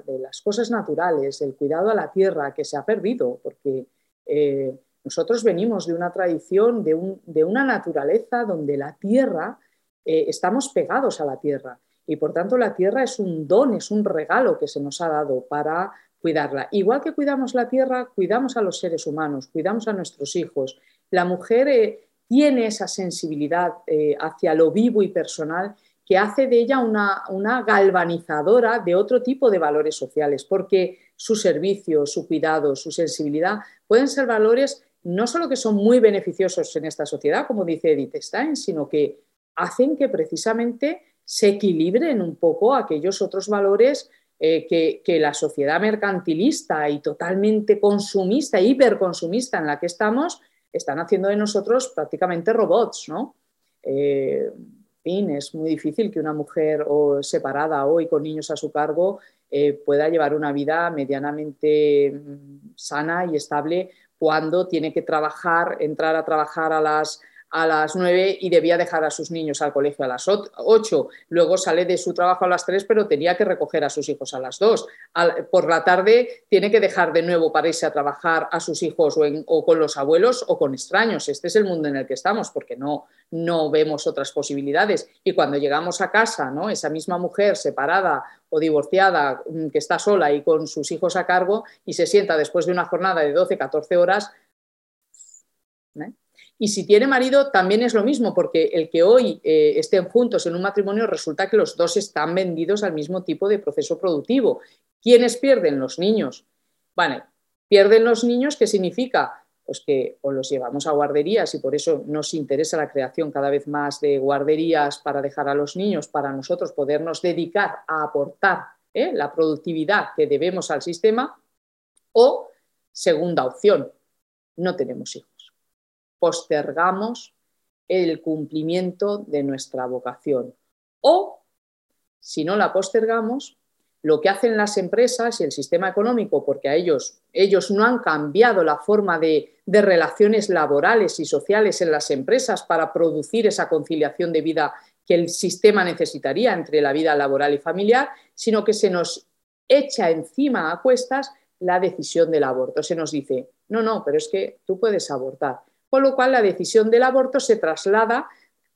de las cosas naturales, el cuidado a la tierra que se ha perdido, porque eh, nosotros venimos de una tradición, de, una naturaleza donde la tierra, eh, estamos pegados a la tierra y por tanto la tierra es un don, es un regalo que se nos ha dado para cuidarla. Igual que cuidamos la tierra, cuidamos a los seres humanos, cuidamos a nuestros hijos. La mujer eh, tiene esa sensibilidad eh, hacia lo vivo y personal que hace de ella una, una, galvanizadora de otro tipo de valores sociales, porque su servicio, su cuidado, su sensibilidad pueden ser valores no solo que son muy beneficiosos en esta sociedad, como dice Edith Stein, sino que hacen que precisamente se equilibren un poco aquellos otros valores eh, que, la sociedad mercantilista y totalmente consumista, hiperconsumista en la que estamos, están haciendo de nosotros prácticamente robots, ¿no? Eh, es muy difícil que una mujer o separada hoy con niños a su cargo eh, pueda llevar una vida medianamente mm, sana y estable cuando tiene que trabajar, entrar a trabajar a las, a las 9 y debía dejar a sus niños al colegio a las 8. Luego sale de su trabajo a las 3, pero tenía que recoger a sus hijos a las 2. por la tarde tiene que dejar de nuevo para irse a trabajar a sus hijos o, con los abuelos o con extraños. Este es el mundo en el que estamos, porque no, no vemos otras posibilidades. Y cuando llegamos a casa, ¿no? esa misma mujer separada o divorciada mm, que está sola y con sus hijos a cargo y se sienta después de una jornada de 12, 14 horas, ¿eh? Y si tiene marido, también es lo mismo, porque el que hoy eh, estén juntos en un matrimonio resulta que los dos están vendidos al mismo tipo de proceso productivo. ¿Quiénes pierden? Los niños. Vale, pierden los niños, ¿qué significa? Pues que o los llevamos a guarderías y por eso nos interesa la creación cada vez más de guarderías para dejar a los niños, para nosotros podernos dedicar a aportar ¿eh? la productividad que debemos al sistema. O, segunda opción, no tenemos hijos postergamos el cumplimiento de nuestra vocación. O, si no la postergamos, lo que hacen las empresas y el sistema económico, porque a ellos, ellos no han cambiado la forma de, de relaciones laborales y sociales en las empresas para producir esa conciliación de vida que el sistema necesitaría entre la vida laboral y familiar, sino que se nos echa encima a cuestas la decisión del aborto. Se nos dice, no, no, pero es que tú puedes abortar con lo cual la decisión del aborto se traslada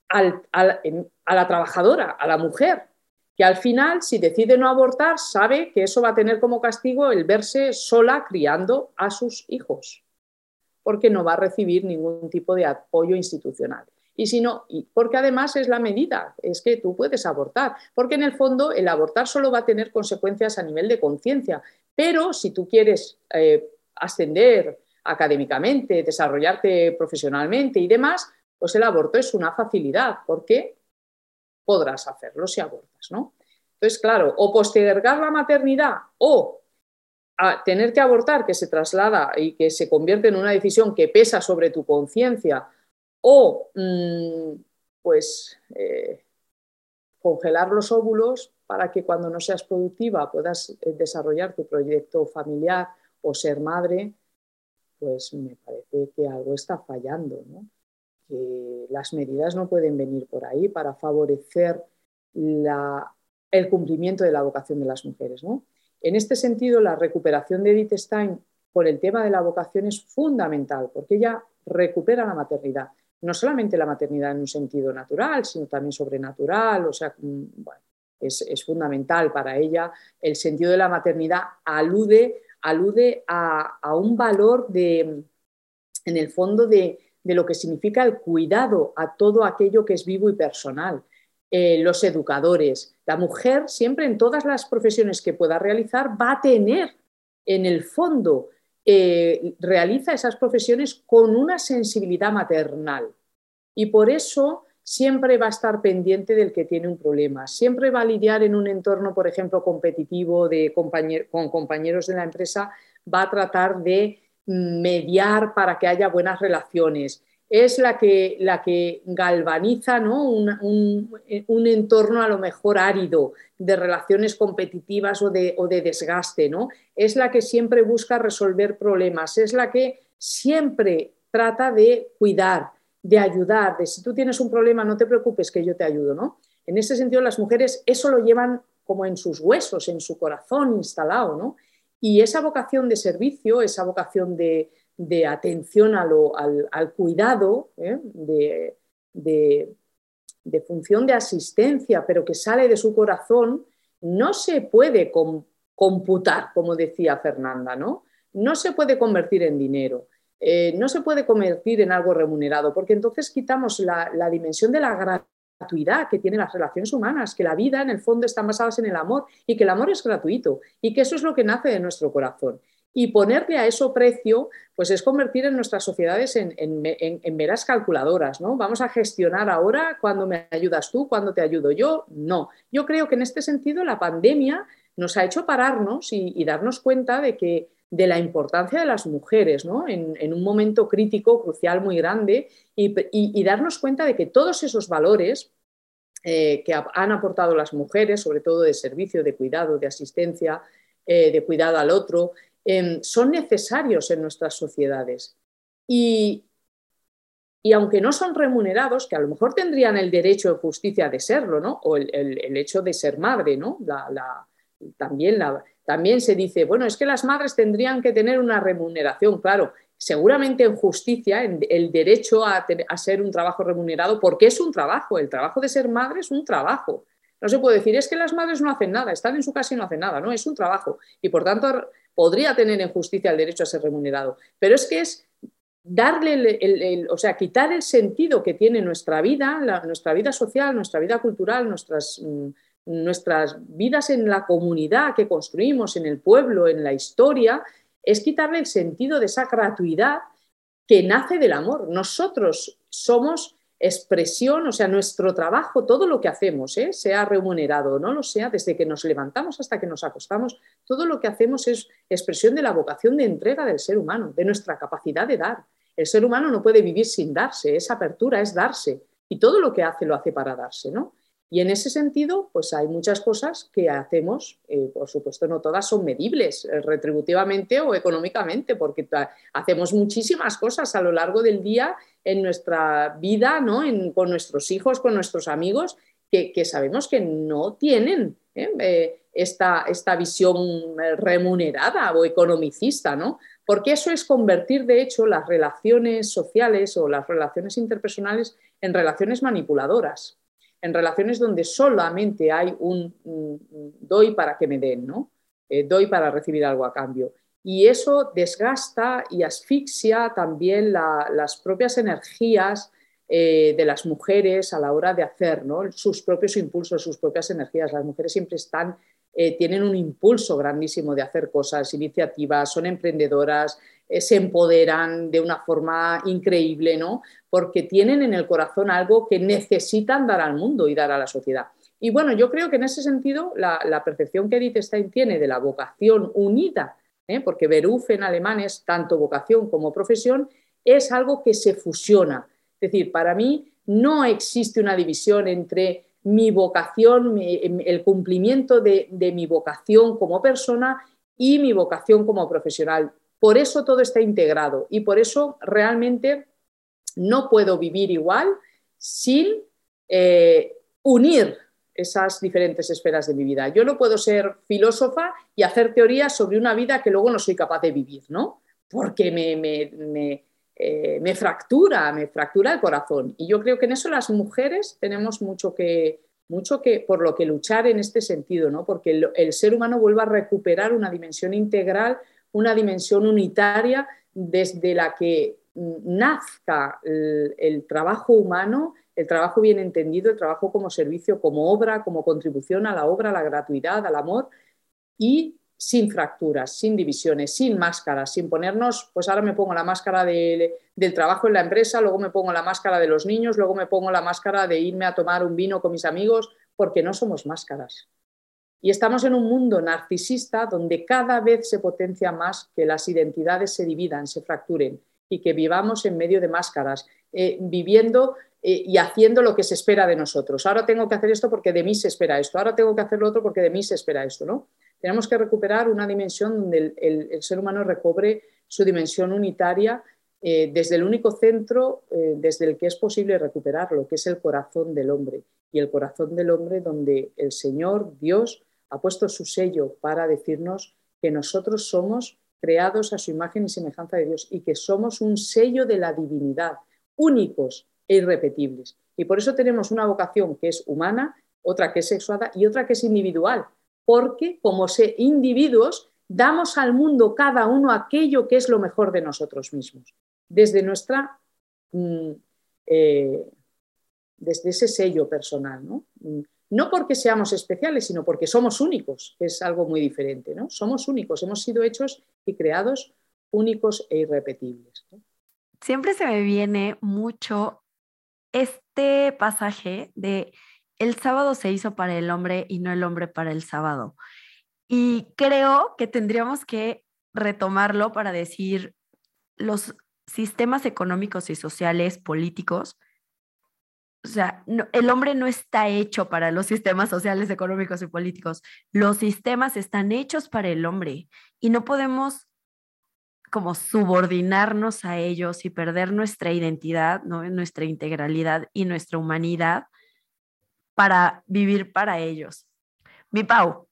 a la trabajadora, a la mujer, que al final, si decide no abortar, sabe que eso va a tener como castigo el verse sola criando a sus hijos, porque no va a recibir ningún tipo de apoyo institucional. Y si no, porque además es la medida, es que tú puedes abortar, porque en el fondo el abortar solo va a tener consecuencias a nivel de conciencia, pero si tú quieres eh, ascender académicamente, desarrollarte profesionalmente y demás, pues el aborto es una facilidad porque podrás hacerlo si abortas, ¿no? Entonces, claro, o postergar la maternidad o tener que abortar, que se traslada y que se convierte en una decisión que pesa sobre tu conciencia, o mm, pues eh, congelar los óvulos para que cuando no seas productiva puedas eh, desarrollar tu proyecto familiar o ser madre, pues me parece que algo está fallando, ¿no? que las medidas no pueden venir por ahí para favorecer el cumplimiento de la vocación de las mujeres. ¿no? En este sentido, la recuperación de Edith Stein por el tema de la vocación es fundamental, porque ella recupera la maternidad, no solamente la maternidad en un sentido natural, sino también sobrenatural, o sea, mm, es, es fundamental para ella. El sentido de la maternidad alude alude a, un valor de, en el fondo de, lo que significa el cuidado a todo aquello que es vivo y personal. Eh, los educadores, la mujer siempre en todas las profesiones que pueda realizar va a tener en el fondo, eh, realiza esas profesiones con una sensibilidad maternal. Y por eso siempre va a estar pendiente del que tiene un problema, siempre va a lidiar en un entorno, por ejemplo, competitivo de con compañeros de la empresa, va a tratar de mediar para que haya buenas relaciones. Es la que, la que galvaniza ¿no? un, entorno a lo mejor árido de relaciones competitivas o de, o de desgaste. ¿no? Es la que siempre busca resolver problemas, es la que siempre trata de cuidar, de ayudar, de si tú tienes un problema, no te preocupes que yo te ayudo, ¿no? En ese sentido, las mujeres eso lo llevan como en sus huesos, en su corazón instalado, ¿no? Y esa vocación de servicio, esa vocación de, atención al, cuidado, ¿eh? de, función de asistencia, pero que sale de su corazón, no se puede computar, como decía Fernanda, ¿no? No se puede convertir en dinero. Eh, no se puede convertir en algo remunerado, porque entonces quitamos la, dimensión de la gratuidad que tienen las relaciones humanas, que la vida en el fondo está basada en el amor y que el amor es gratuito y que eso es lo que nace de nuestro corazón. Y ponerle a eso precio, pues es convertir en nuestras sociedades en, en, meras calculadoras, ¿no? Vamos a gestionar ahora cuando me ayudas tú, cuando te ayudo yo. No. Yo creo que en este sentido la pandemia nos ha hecho pararnos y darnos cuenta de que de la importancia de las mujeres ¿no? en, un momento crítico, crucial, muy grande, y, darnos cuenta de que todos esos valores eh, que han aportado las mujeres, sobre todo de servicio, de cuidado, de asistencia, eh, de cuidado al otro, em, son necesarios en nuestras sociedades. Y y aunque no son remunerados, que a lo mejor tendrían el derecho de justicia de serlo, ¿no? O el, hecho de ser madre, ¿no? también, también se dice, bueno, es que las madres tendrían que tener una remuneración, claro, seguramente en justicia, en el derecho a, ser un trabajo remunerado, porque es un trabajo, el trabajo de ser madre es un trabajo. No se puede decir, es que las madres no hacen nada, están en su casa y no hacen nada, no, es un trabajo. Y por tanto podría tener en justicia el derecho a ser remunerado. Pero es que es darle, el, o sea, quitar el sentido que tiene nuestra vida, nuestra vida social, nuestra vida cultural, nuestras, mm, nuestras vidas en la comunidad que construimos, en el pueblo, en la historia, es quitarle el sentido de esa gratuidad que nace del amor. Nosotros somos expresión, o sea, nuestro trabajo, todo lo que hacemos, ¿eh? sea remunerado o no lo sea, desde que nos levantamos hasta que nos acostamos, todo lo que hacemos es expresión de la vocación de entrega del ser humano, de nuestra capacidad de dar. El ser humano no puede vivir sin darse, esa apertura es darse, y todo lo que hace lo hace para darse, ¿no? Y en ese sentido, pues hay muchas cosas que hacemos, eh, por supuesto no todas son medibles eh, retributivamente o económicamente, porque hacemos muchísimas cosas a lo largo del día en nuestra vida, ¿no? con nuestros hijos, con nuestros amigos, que, sabemos que no tienen ¿eh? esta, esta, visión remunerada o economicista, ¿no? Porque eso es convertir, de hecho, las relaciones sociales o las relaciones interpersonales en relaciones manipuladoras en relaciones donde solamente hay un, doy para que me den, ¿no? Eh, doy para recibir algo a cambio. Y eso desgasta y asfixia también las propias energías eh, de las mujeres a la hora de hacer ¿no? sus propios impulsos, sus propias energías. Las mujeres siempre están, eh, tienen un impulso grandísimo de hacer cosas, iniciativas, son emprendedoras, eh, se empoderan de una forma increíble, ¿no? Porque tienen en el corazón algo que necesitan dar al mundo y dar a la sociedad. Y bueno, yo creo que en ese sentido la, percepción que Edith Stein tiene de la vocación unida, ¿eh? porque Beruf en alemán es tanto vocación como profesión, es algo que se fusiona. Es decir, para mí no existe una división entre mi vocación, el cumplimiento de mi vocación como persona y mi vocación como profesional. Por eso todo está integrado y por eso realmente no puedo vivir igual sin eh, unir esas diferentes esferas de mi vida. Yo no puedo ser filósofa y hacer teorías sobre una vida que luego no soy capaz de vivir, ¿no? Porque me, eh, fractura, me fractura el corazón. Y yo creo que en eso las mujeres tenemos mucho que, mucho que por lo que luchar en este sentido, ¿no? Porque el, el ser humano vuelva a recuperar una dimensión integral una dimensión unitaria desde la que nazca el, trabajo humano, el trabajo bien entendido, el trabajo como servicio, como obra, como contribución a la obra, a la gratuidad, al amor y sin fracturas, sin divisiones, sin máscaras, sin ponernos, pues ahora me pongo la máscara del trabajo en la empresa, luego me pongo la máscara de los niños, luego me pongo la máscara de irme a tomar un vino con mis amigos, porque no somos máscaras. Y estamos en un mundo narcisista donde cada vez se potencia más que las identidades se dividan, se fracturen y que vivamos en medio de máscaras, eh, viviendo eh, y haciendo lo que se espera de nosotros. Ahora tengo que hacer esto porque de mí se espera esto, ahora tengo que hacer lo otro porque de mí se espera esto. ¿no? Tenemos que recuperar una dimensión donde el, ser humano recobre su dimensión unitaria eh, desde el único centro desde el que es posible recuperarlo, que es el corazón del hombre. Y el corazón del hombre donde el Señor, Dios, ha puesto su sello para decirnos que nosotros somos creados a su imagen y semejanza de Dios y que somos un sello de la divinidad, únicos e irrepetibles. Y por eso tenemos una vocación que es humana, otra que es sexuada y otra que es individual, porque como individuos damos al mundo cada uno aquello que es lo mejor de nosotros mismos, desde nuestra... Mm, eh, desde ese sello personal. ¿no? No porque seamos especiales, sino porque somos únicos, que es algo muy diferente, ¿no? Somos únicos, hemos sido hechos y creados únicos e irrepetibles. Siempre se me viene mucho este pasaje de el sábado se hizo para el hombre y no el hombre para el sábado. Y creo que tendríamos que retomarlo para decir los sistemas económicos y sociales políticos o sea, el hombre no está hecho para los sistemas sociales, económicos y políticos. Los sistemas están hechos para el hombre y no podemos como subordinarnos a ellos y perder nuestra identidad, ¿no? nuestra integralidad y nuestra humanidad para vivir para ellos. Mi Pau.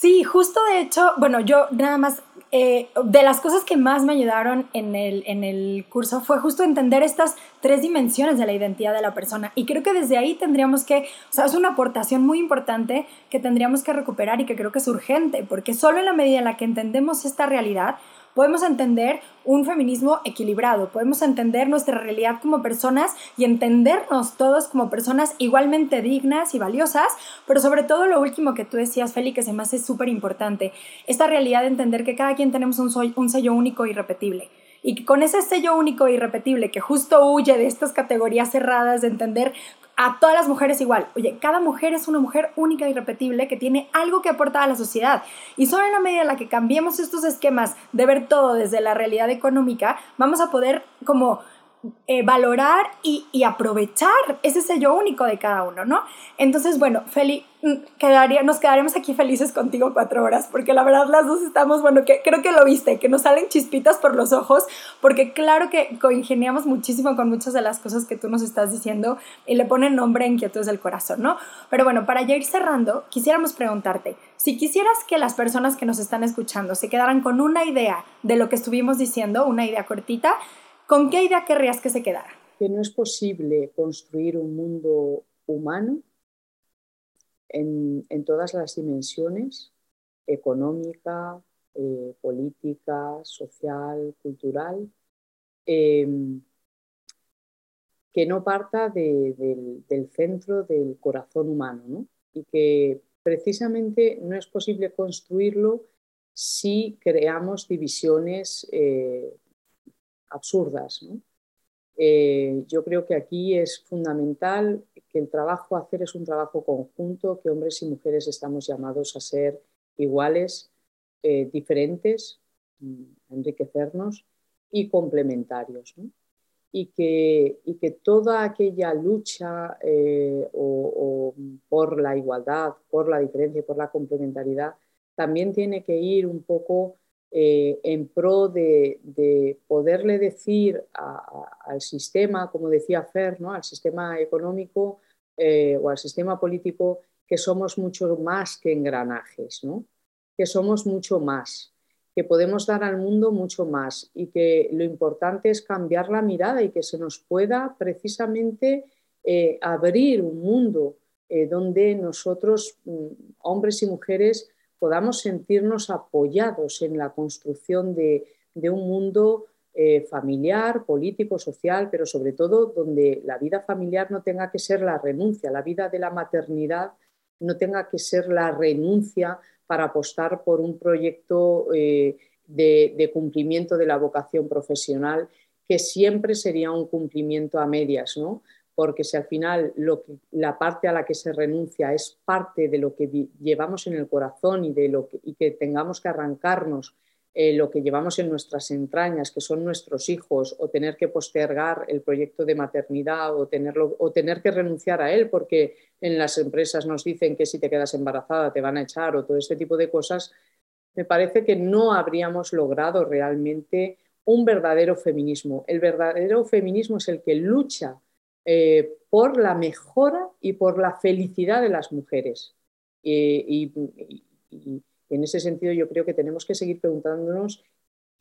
Sí, justo de hecho, bueno, yo nada más eh, de las cosas que más me ayudaron en el, en el curso fue justo entender estas tres dimensiones de la identidad de la persona. Y creo que desde ahí tendríamos que, o sea, es una aportación muy importante que tendríamos que recuperar y que creo que es urgente, porque solo en la medida en la que entendemos esta realidad, podemos entender un feminismo equilibrado, podemos entender nuestra realidad como personas y entendernos todos como personas igualmente dignas y valiosas, pero sobre todo lo último que tú decías, Feli, que se me hace súper importante, esta realidad de entender que cada quien tenemos un, un sello único y e irrepetible y con ese sello único e irrepetible que justo huye de estas categorías cerradas de entender a todas las mujeres igual. Oye, cada mujer es una mujer única y e irrepetible que tiene algo que aportar a la sociedad. Y solo en la medida en la que cambiemos estos esquemas de ver todo desde la realidad económica, vamos a poder como eh, valorar y, aprovechar ese sello único de cada uno, ¿no? Entonces, bueno, Feli, mm, quedaría, nos quedaremos aquí felices contigo cuatro horas, porque la verdad las dos estamos, bueno, que, creo que lo viste, que nos salen chispitas por los ojos, porque claro que coingeniamos muchísimo con muchas de las cosas que tú nos estás diciendo y le ponen nombre en inquietudes del corazón, ¿no? Pero bueno, para ya ir cerrando, quisiéramos preguntarte, si quisieras que las personas que nos están escuchando se quedaran con una idea de lo que estuvimos diciendo, una idea cortita, ¿Con qué idea querrías que se quedara? Que no es posible construir un mundo humano en, todas las dimensiones, económica, eh, política, social, cultural, em, que no parta del, centro del corazón humano, y que precisamente no es posible construirlo si creamos divisiones eh, absurdas. Eh, yo creo que aquí es fundamental que el trabajo a hacer es un trabajo conjunto, que hombres y mujeres estamos llamados a ser iguales, eh, diferentes, mm, enriquecernos y complementarios. Y, que, y, que, toda aquella lucha eh, o, por la igualdad, por la diferencia, por la complementariedad, también tiene que ir un poco eh, en pro de, poderle decir al sistema, como decía Fer, ¿no? al sistema económico eh, o al sistema político, que somos mucho más que engranajes, ¿no? que somos mucho más, que podemos dar al mundo mucho más y que lo importante es cambiar la mirada y que se nos pueda precisamente eh, abrir un mundo donde nosotros, mm, hombres y mujeres, podamos sentirnos apoyados en la construcción de, un mundo eh, familiar, político, social, pero sobre todo donde la vida familiar no tenga que ser la renuncia, la vida de la maternidad no tenga que ser la renuncia para apostar por un proyecto eh, de, de, cumplimiento de la vocación profesional que siempre sería un cumplimiento a medias, ¿no? Porque si al final lo que, la parte a la que se renuncia es parte de lo que llevamos en el corazón y, de lo que, y que tengamos que arrancarnos eh, lo que llevamos en nuestras entrañas, que son nuestros hijos, o tener que postergar el proyecto de maternidad o, tenerlo, o tener que renunciar a él porque en las empresas nos dicen que si te quedas embarazada te van a echar o todo este tipo de cosas, me parece que no habríamos logrado realmente un verdadero feminismo. El verdadero feminismo es el que lucha eh, por la mejora y por la felicidad de las mujeres. y, en ese sentido yo creo que tenemos que seguir preguntándonos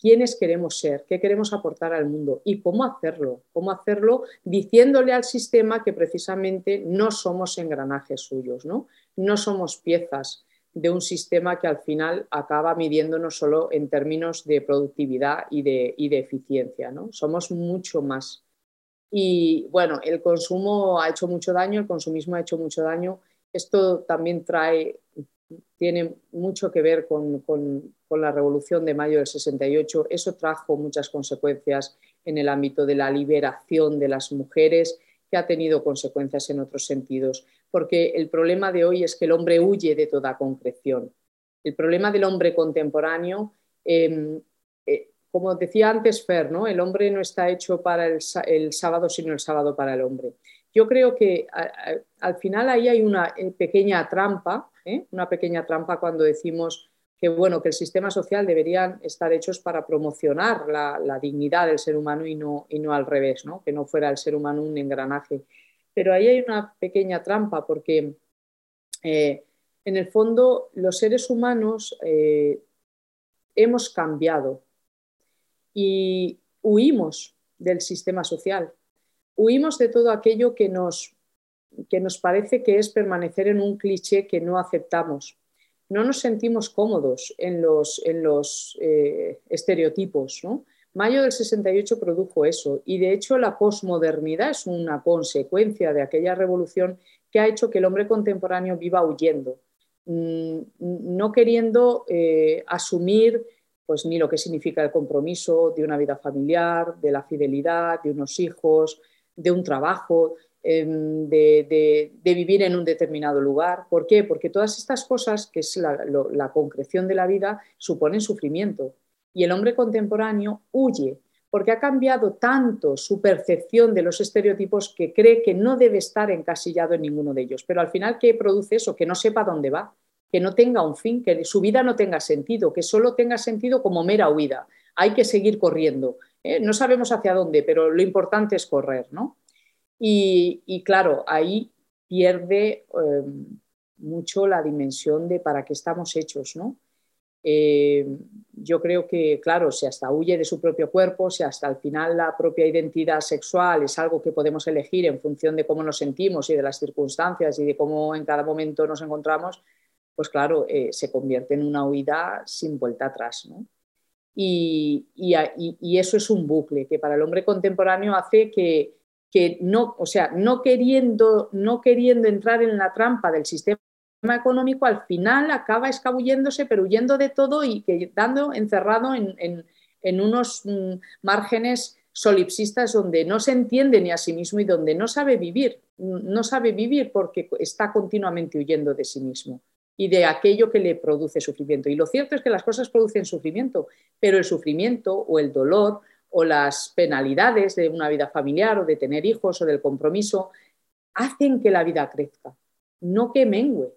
quiénes queremos ser, qué queremos aportar al mundo y cómo hacerlo. Cómo hacerlo diciéndole al sistema que precisamente no somos engranajes suyos, no, no somos piezas de un sistema que al final acaba midiéndonos solo en términos de productividad y de, y de eficiencia. ¿no? Somos mucho más y bueno, el consumo ha hecho mucho daño, el consumismo ha hecho mucho daño. Esto también trae, tiene mucho que ver con, con, la revolución de mayo del 68. Eso trajo muchas consecuencias en el ámbito de la liberación de las mujeres, que ha tenido consecuencias en otros sentidos. Porque el problema de hoy es que el hombre huye de toda concreción. El problema del hombre contemporáneo em, como decía antes Fer, ¿no? el hombre no está hecho para el, sábado, sino el sábado para el hombre. Yo creo que al final ahí hay una eh, pequeña trampa, ¿eh? una pequeña trampa cuando decimos que, bueno, que el sistema social deberían estar hechos para promocionar la, dignidad del ser humano y no, y no al revés, ¿no? que no fuera el ser humano un engranaje. Pero ahí hay una pequeña trampa porque eh, en el fondo los seres humanos hemos cambiado y huimos del sistema social, huimos de todo aquello que nos, que nos parece que es permanecer en un cliché que no aceptamos. No nos sentimos cómodos en los, en los eh, estereotipos. Mayo del 68 produjo eso y de hecho la posmodernidad es una consecuencia de aquella revolución que ha hecho que el hombre contemporáneo viva huyendo, mm, no queriendo eh, asumir pues, ni lo que significa el compromiso de una vida familiar, de la fidelidad, de unos hijos, de un trabajo, em, de, vivir en un determinado lugar. ¿Por qué? Porque todas estas cosas, que es la concreción de la vida, suponen sufrimiento. Y el hombre contemporáneo huye porque ha cambiado tanto su percepción de los estereotipos que cree que no debe estar encasillado en ninguno de ellos. Pero al final, ¿qué produce eso? Que no sepa dónde va, que no tenga un fin, que su vida no tenga sentido, que solo tenga sentido como mera huida. Hay que seguir corriendo. ¿eh? No sabemos hacia dónde, pero lo importante es correr, ¿no? Y, claro, ahí pierde eh, mucho la dimensión de para qué estamos hechos, ¿no? Eh, yo creo que, claro, si hasta huye de su propio cuerpo, si hasta al final la propia identidad sexual es algo que podemos elegir en función de cómo nos sentimos y de las circunstancias y de cómo en cada momento nos encontramos, pues claro, eh, se convierte en una huida sin vuelta atrás. Y, eso es un bucle que para el hombre contemporáneo hace que, que no, o sea, no queriendo, no queriendo entrar en la trampa del sistema económico al final acaba escabulléndose, pero huyendo de todo y quedando encerrado en, unos mm, márgenes solipsistas donde no se entiende ni a sí mismo y donde no sabe vivir. No sabe vivir porque está continuamente huyendo de sí mismo y de aquello que le produce sufrimiento. Y lo cierto es que las cosas producen sufrimiento, pero el sufrimiento o el dolor o las penalidades de una vida familiar o de tener hijos o del compromiso hacen que la vida crezca, no que mengue.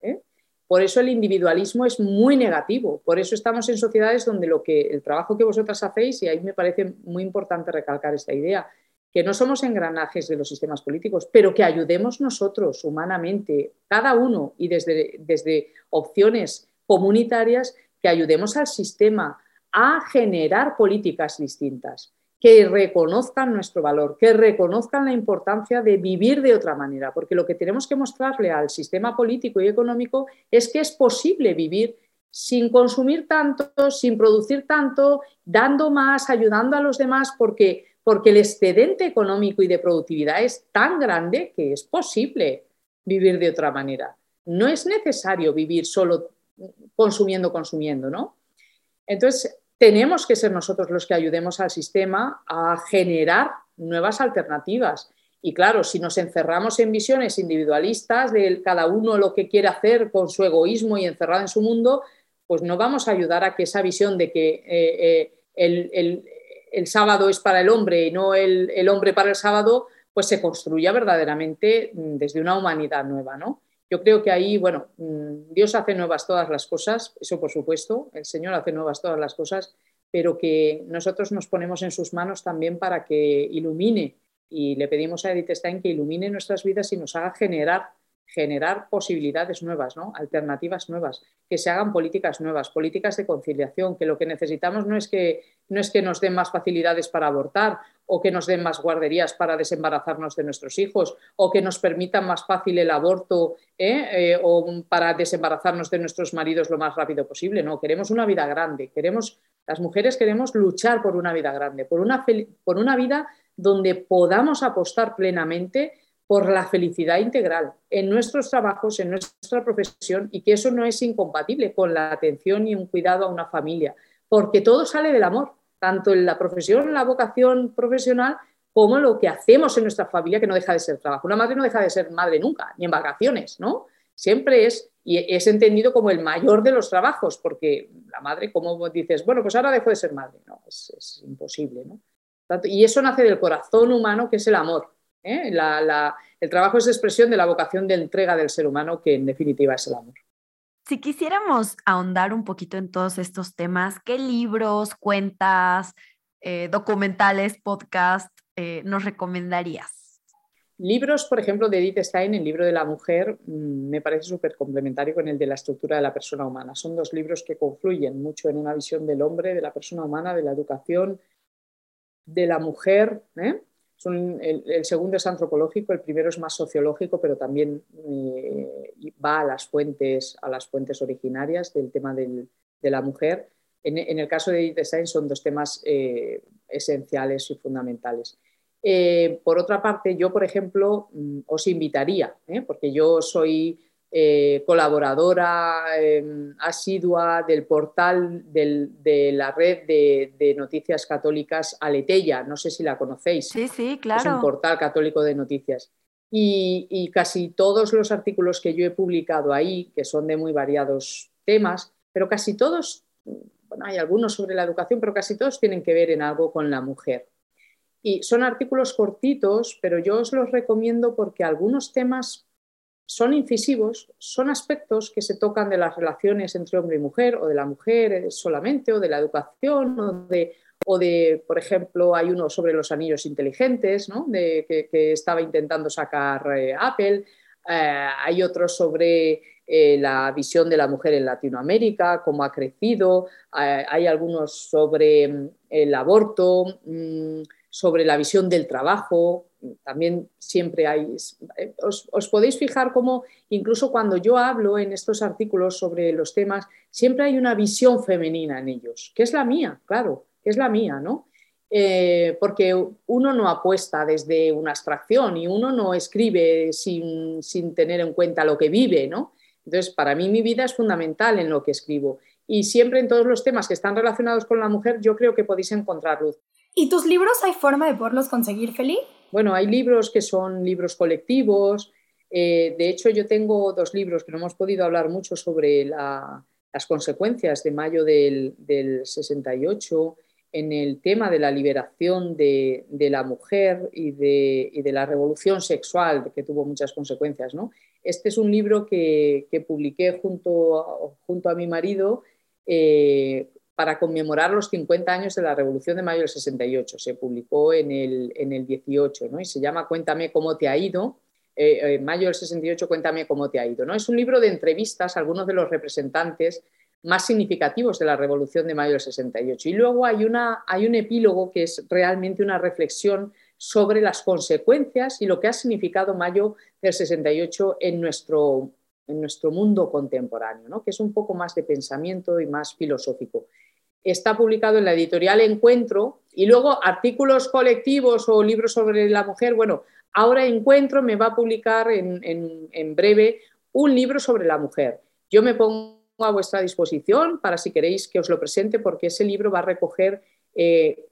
¿eh? Por eso el individualismo es muy negativo. Por eso estamos en sociedades donde lo que el trabajo que vosotras hacéis, y ahí me parece muy importante recalcar esta idea, que no somos engranajes de los sistemas políticos, pero que ayudemos nosotros humanamente, cada uno, y desde, desde opciones comunitarias, que ayudemos al sistema a generar políticas distintas que reconozcan nuestro valor, que reconozcan la importancia de vivir de otra manera, porque lo que tenemos que mostrarle al sistema político y económico es que es posible vivir sin consumir tanto, sin producir tanto, dando más, ayudando a los demás, porque, porque el excedente económico y de productividad es tan grande que es posible vivir de otra manera. No es necesario vivir solo consumiendo, consumiendo, ¿no? Entonces, tenemos que ser nosotros los que ayudemos al sistema a generar nuevas alternativas. Y claro, si nos encerramos en visiones individualistas de cada uno lo que quiere hacer con su egoísmo y encerrado en su mundo, pues no vamos a ayudar a que esa visión de que eh, eh, el, sábado es para el hombre y no el, el, hombre para el sábado, pues se construya verdaderamente desde una humanidad nueva, ¿no? Yo creo que ahí, bueno, mm, Dios hace nuevas todas las cosas, eso por supuesto, el Señor hace nuevas todas las cosas, pero que nosotros nos ponemos en sus manos también para que ilumine y le pedimos a Edith Stein que ilumine nuestras vidas y nos haga generar generar posibilidades nuevas, alternativas nuevas, que se hagan políticas nuevas, políticas de conciliación, que lo que necesitamos no es que, no es que nos den más facilidades para abortar o que nos den más guarderías para desembarazarnos de nuestros hijos o que nos permitan más fácil el aborto ¿eh? Eh, o para desembarazarnos de nuestros maridos lo más rápido posible. No, queremos una vida grande, queremos, las mujeres queremos luchar por una vida grande, por una, por una vida donde podamos apostar plenamente por la felicidad integral en nuestros trabajos, en nuestra profesión y que eso no es incompatible con la atención y un cuidado a una familia, porque todo sale del amor, tanto en la profesión, la vocación profesional, como lo que hacemos en nuestra familia, que no deja de ser trabajo. Una madre no deja de ser madre nunca, ni en vacaciones, ¿no? Siempre es, y es entendido como el mayor de los trabajos, porque la madre, como dices, bueno, pues ahora dejo de ser madre, no, es, imposible, ¿no? y eso nace del corazón humano, que es el amor, ¿eh? el trabajo es expresión de la vocación de entrega del ser humano, que en definitiva es el amor. Si quisiéramos ahondar un poquito en todos estos temas, ¿qué libros, cuentas, eh, documentales, podcast eh, nos recomendarías? Libros, por ejemplo, de Edith Stein, el libro de la mujer, mm, me parece súper complementario con el de la estructura de la persona humana. Son dos libros que confluyen mucho en una visión del hombre, de la persona humana, de la educación, de la mujer. ¿eh? El, segundo es antropológico, el primero es más sociológico, pero también eh, va a las fuentes, a las fuentes originarias del tema de la mujer. En, el caso de Stein son dos temas eh, esenciales y fundamentales. Eh, por otra parte, yo, por ejemplo, mm, os invitaría, porque yo soy eh, colaboradora em, asidua del portal de la red de, noticias católicas Aletella. No sé si la conocéis. Sí, sí, claro. Es un portal católico de noticias. Y, casi todos los artículos que yo he publicado ahí, que son de muy variados temas, pero casi todos, bueno, hay algunos sobre la educación, pero casi todos tienen que ver en algo con la mujer. Y son artículos cortitos, pero yo os los recomiendo porque algunos temas son incisivos, son aspectos que se tocan de las relaciones entre hombre y mujer, o de la mujer solamente, o de la educación, o de, o de por ejemplo, hay uno sobre los anillos inteligentes, ¿no? de, que, estaba intentando sacar eh, Apple, eh, hay otro sobre eh, la visión de la mujer en Latinoamérica, cómo ha crecido, hay algunos sobre mm, el aborto, mm, sobre la visión del trabajo, también siempre hay, eh, os, podéis fijar cómo incluso cuando yo hablo en estos artículos sobre los temas, siempre hay una visión femenina en ellos, que es la mía, claro, que es la mía, ¿no? Eh, porque uno no apuesta desde una abstracción y uno no escribe sin, tener en cuenta lo que vive, ¿no? Entonces, para mí mi vida es fundamental en lo que escribo. Y siempre en todos los temas que están relacionados con la mujer, yo creo que podéis encontrar luz. ¿Y tus libros hay forma de poderlos conseguir, Feli? Bueno, hay libros que son libros colectivos. Eh, de hecho, yo tengo dos libros que no hemos podido hablar mucho sobre las consecuencias de mayo del, 68 en el tema de la liberación de, la mujer y de, la revolución sexual, que tuvo muchas consecuencias. Este es un libro que, publiqué junto, junto, a mi marido eh, para conmemorar los 50 años de la Revolución de Mayo del 68. Se publicó en el, en el 18 ¿no? y se llama Cuéntame cómo te ha ido. Eh, en mayo del 68, Cuéntame cómo te ha ido. ¿no? Es un libro de entrevistas a algunos de los representantes más significativos de la Revolución de Mayo del 68. Y luego hay, una, hay un epílogo que es realmente una reflexión sobre las consecuencias y lo que ha significado Mayo del 68 en nuestro, en nuestro mundo contemporáneo, ¿no? que es un poco más de pensamiento y más filosófico está publicado en la editorial Encuentro y luego artículos colectivos o libros sobre la mujer. Bueno, ahora Encuentro me va a publicar en, breve un libro sobre la mujer. Yo me pongo a vuestra disposición para si queréis que os lo presente porque ese libro va a recoger eh,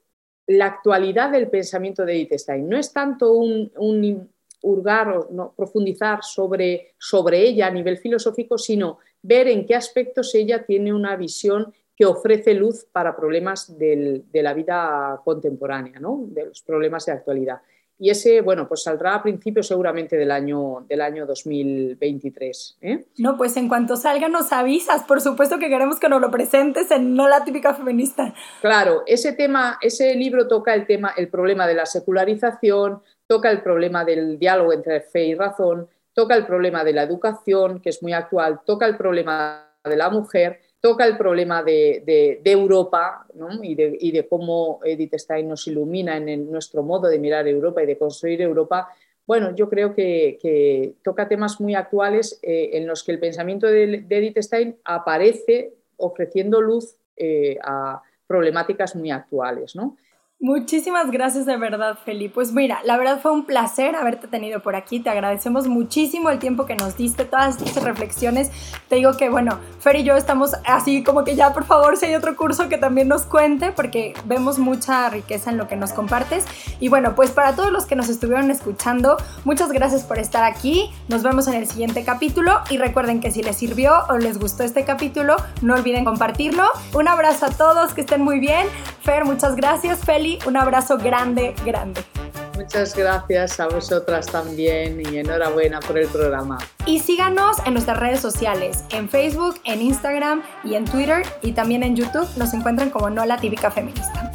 la actualidad del pensamiento de Edith Stein. No es tanto un, hurgar o no, profundizar sobre, sobre ella a nivel filosófico, sino ver en qué aspectos ella tiene una visión que ofrece luz para problemas de la vida contemporánea, ¿no? de los problemas de actualidad. Y ese, bueno, pues saldrá a principios seguramente del año, del año 2023. ¿eh? No, pues en cuanto salga nos avisas. Por supuesto que queremos que nos lo presentes en No la típica feminista. Claro, ese tema, ese libro toca el tema, el problema de la secularización, toca el problema del diálogo entre fe y razón, toca el problema de la educación, que es muy actual, toca el problema de la mujer toca el problema de, Europa y, de, cómo Edith Stein nos ilumina en nuestro modo de mirar Europa y de construir Europa. Bueno, yo creo que, toca temas muy actuales eh, en los que el pensamiento de, Edith Stein aparece ofreciendo luz eh, a problemáticas muy actuales. ¿no? Muchísimas gracias de verdad, Feli. Pues mira, la verdad fue un placer haberte tenido por aquí. Te agradecemos muchísimo el tiempo que nos diste, todas estas reflexiones. Te digo que, bueno, Fer y yo estamos así como que ya, por favor, si hay otro curso que también nos cuente, porque vemos mucha riqueza en lo que nos compartes. Y bueno, pues para todos los que nos estuvieron escuchando, muchas gracias por estar aquí. Nos vemos en el siguiente capítulo y recuerden que si les sirvió o les gustó este capítulo, no olviden compartirlo. Un abrazo a todos, que estén muy bien. Fer, muchas gracias. Feli, un abrazo grande, grande. Muchas gracias a vosotras también y enhorabuena por el programa. Y síganos en nuestras redes sociales, en Facebook, en Instagram y en Twitter y también en YouTube nos encuentran como No la Típica Feminista.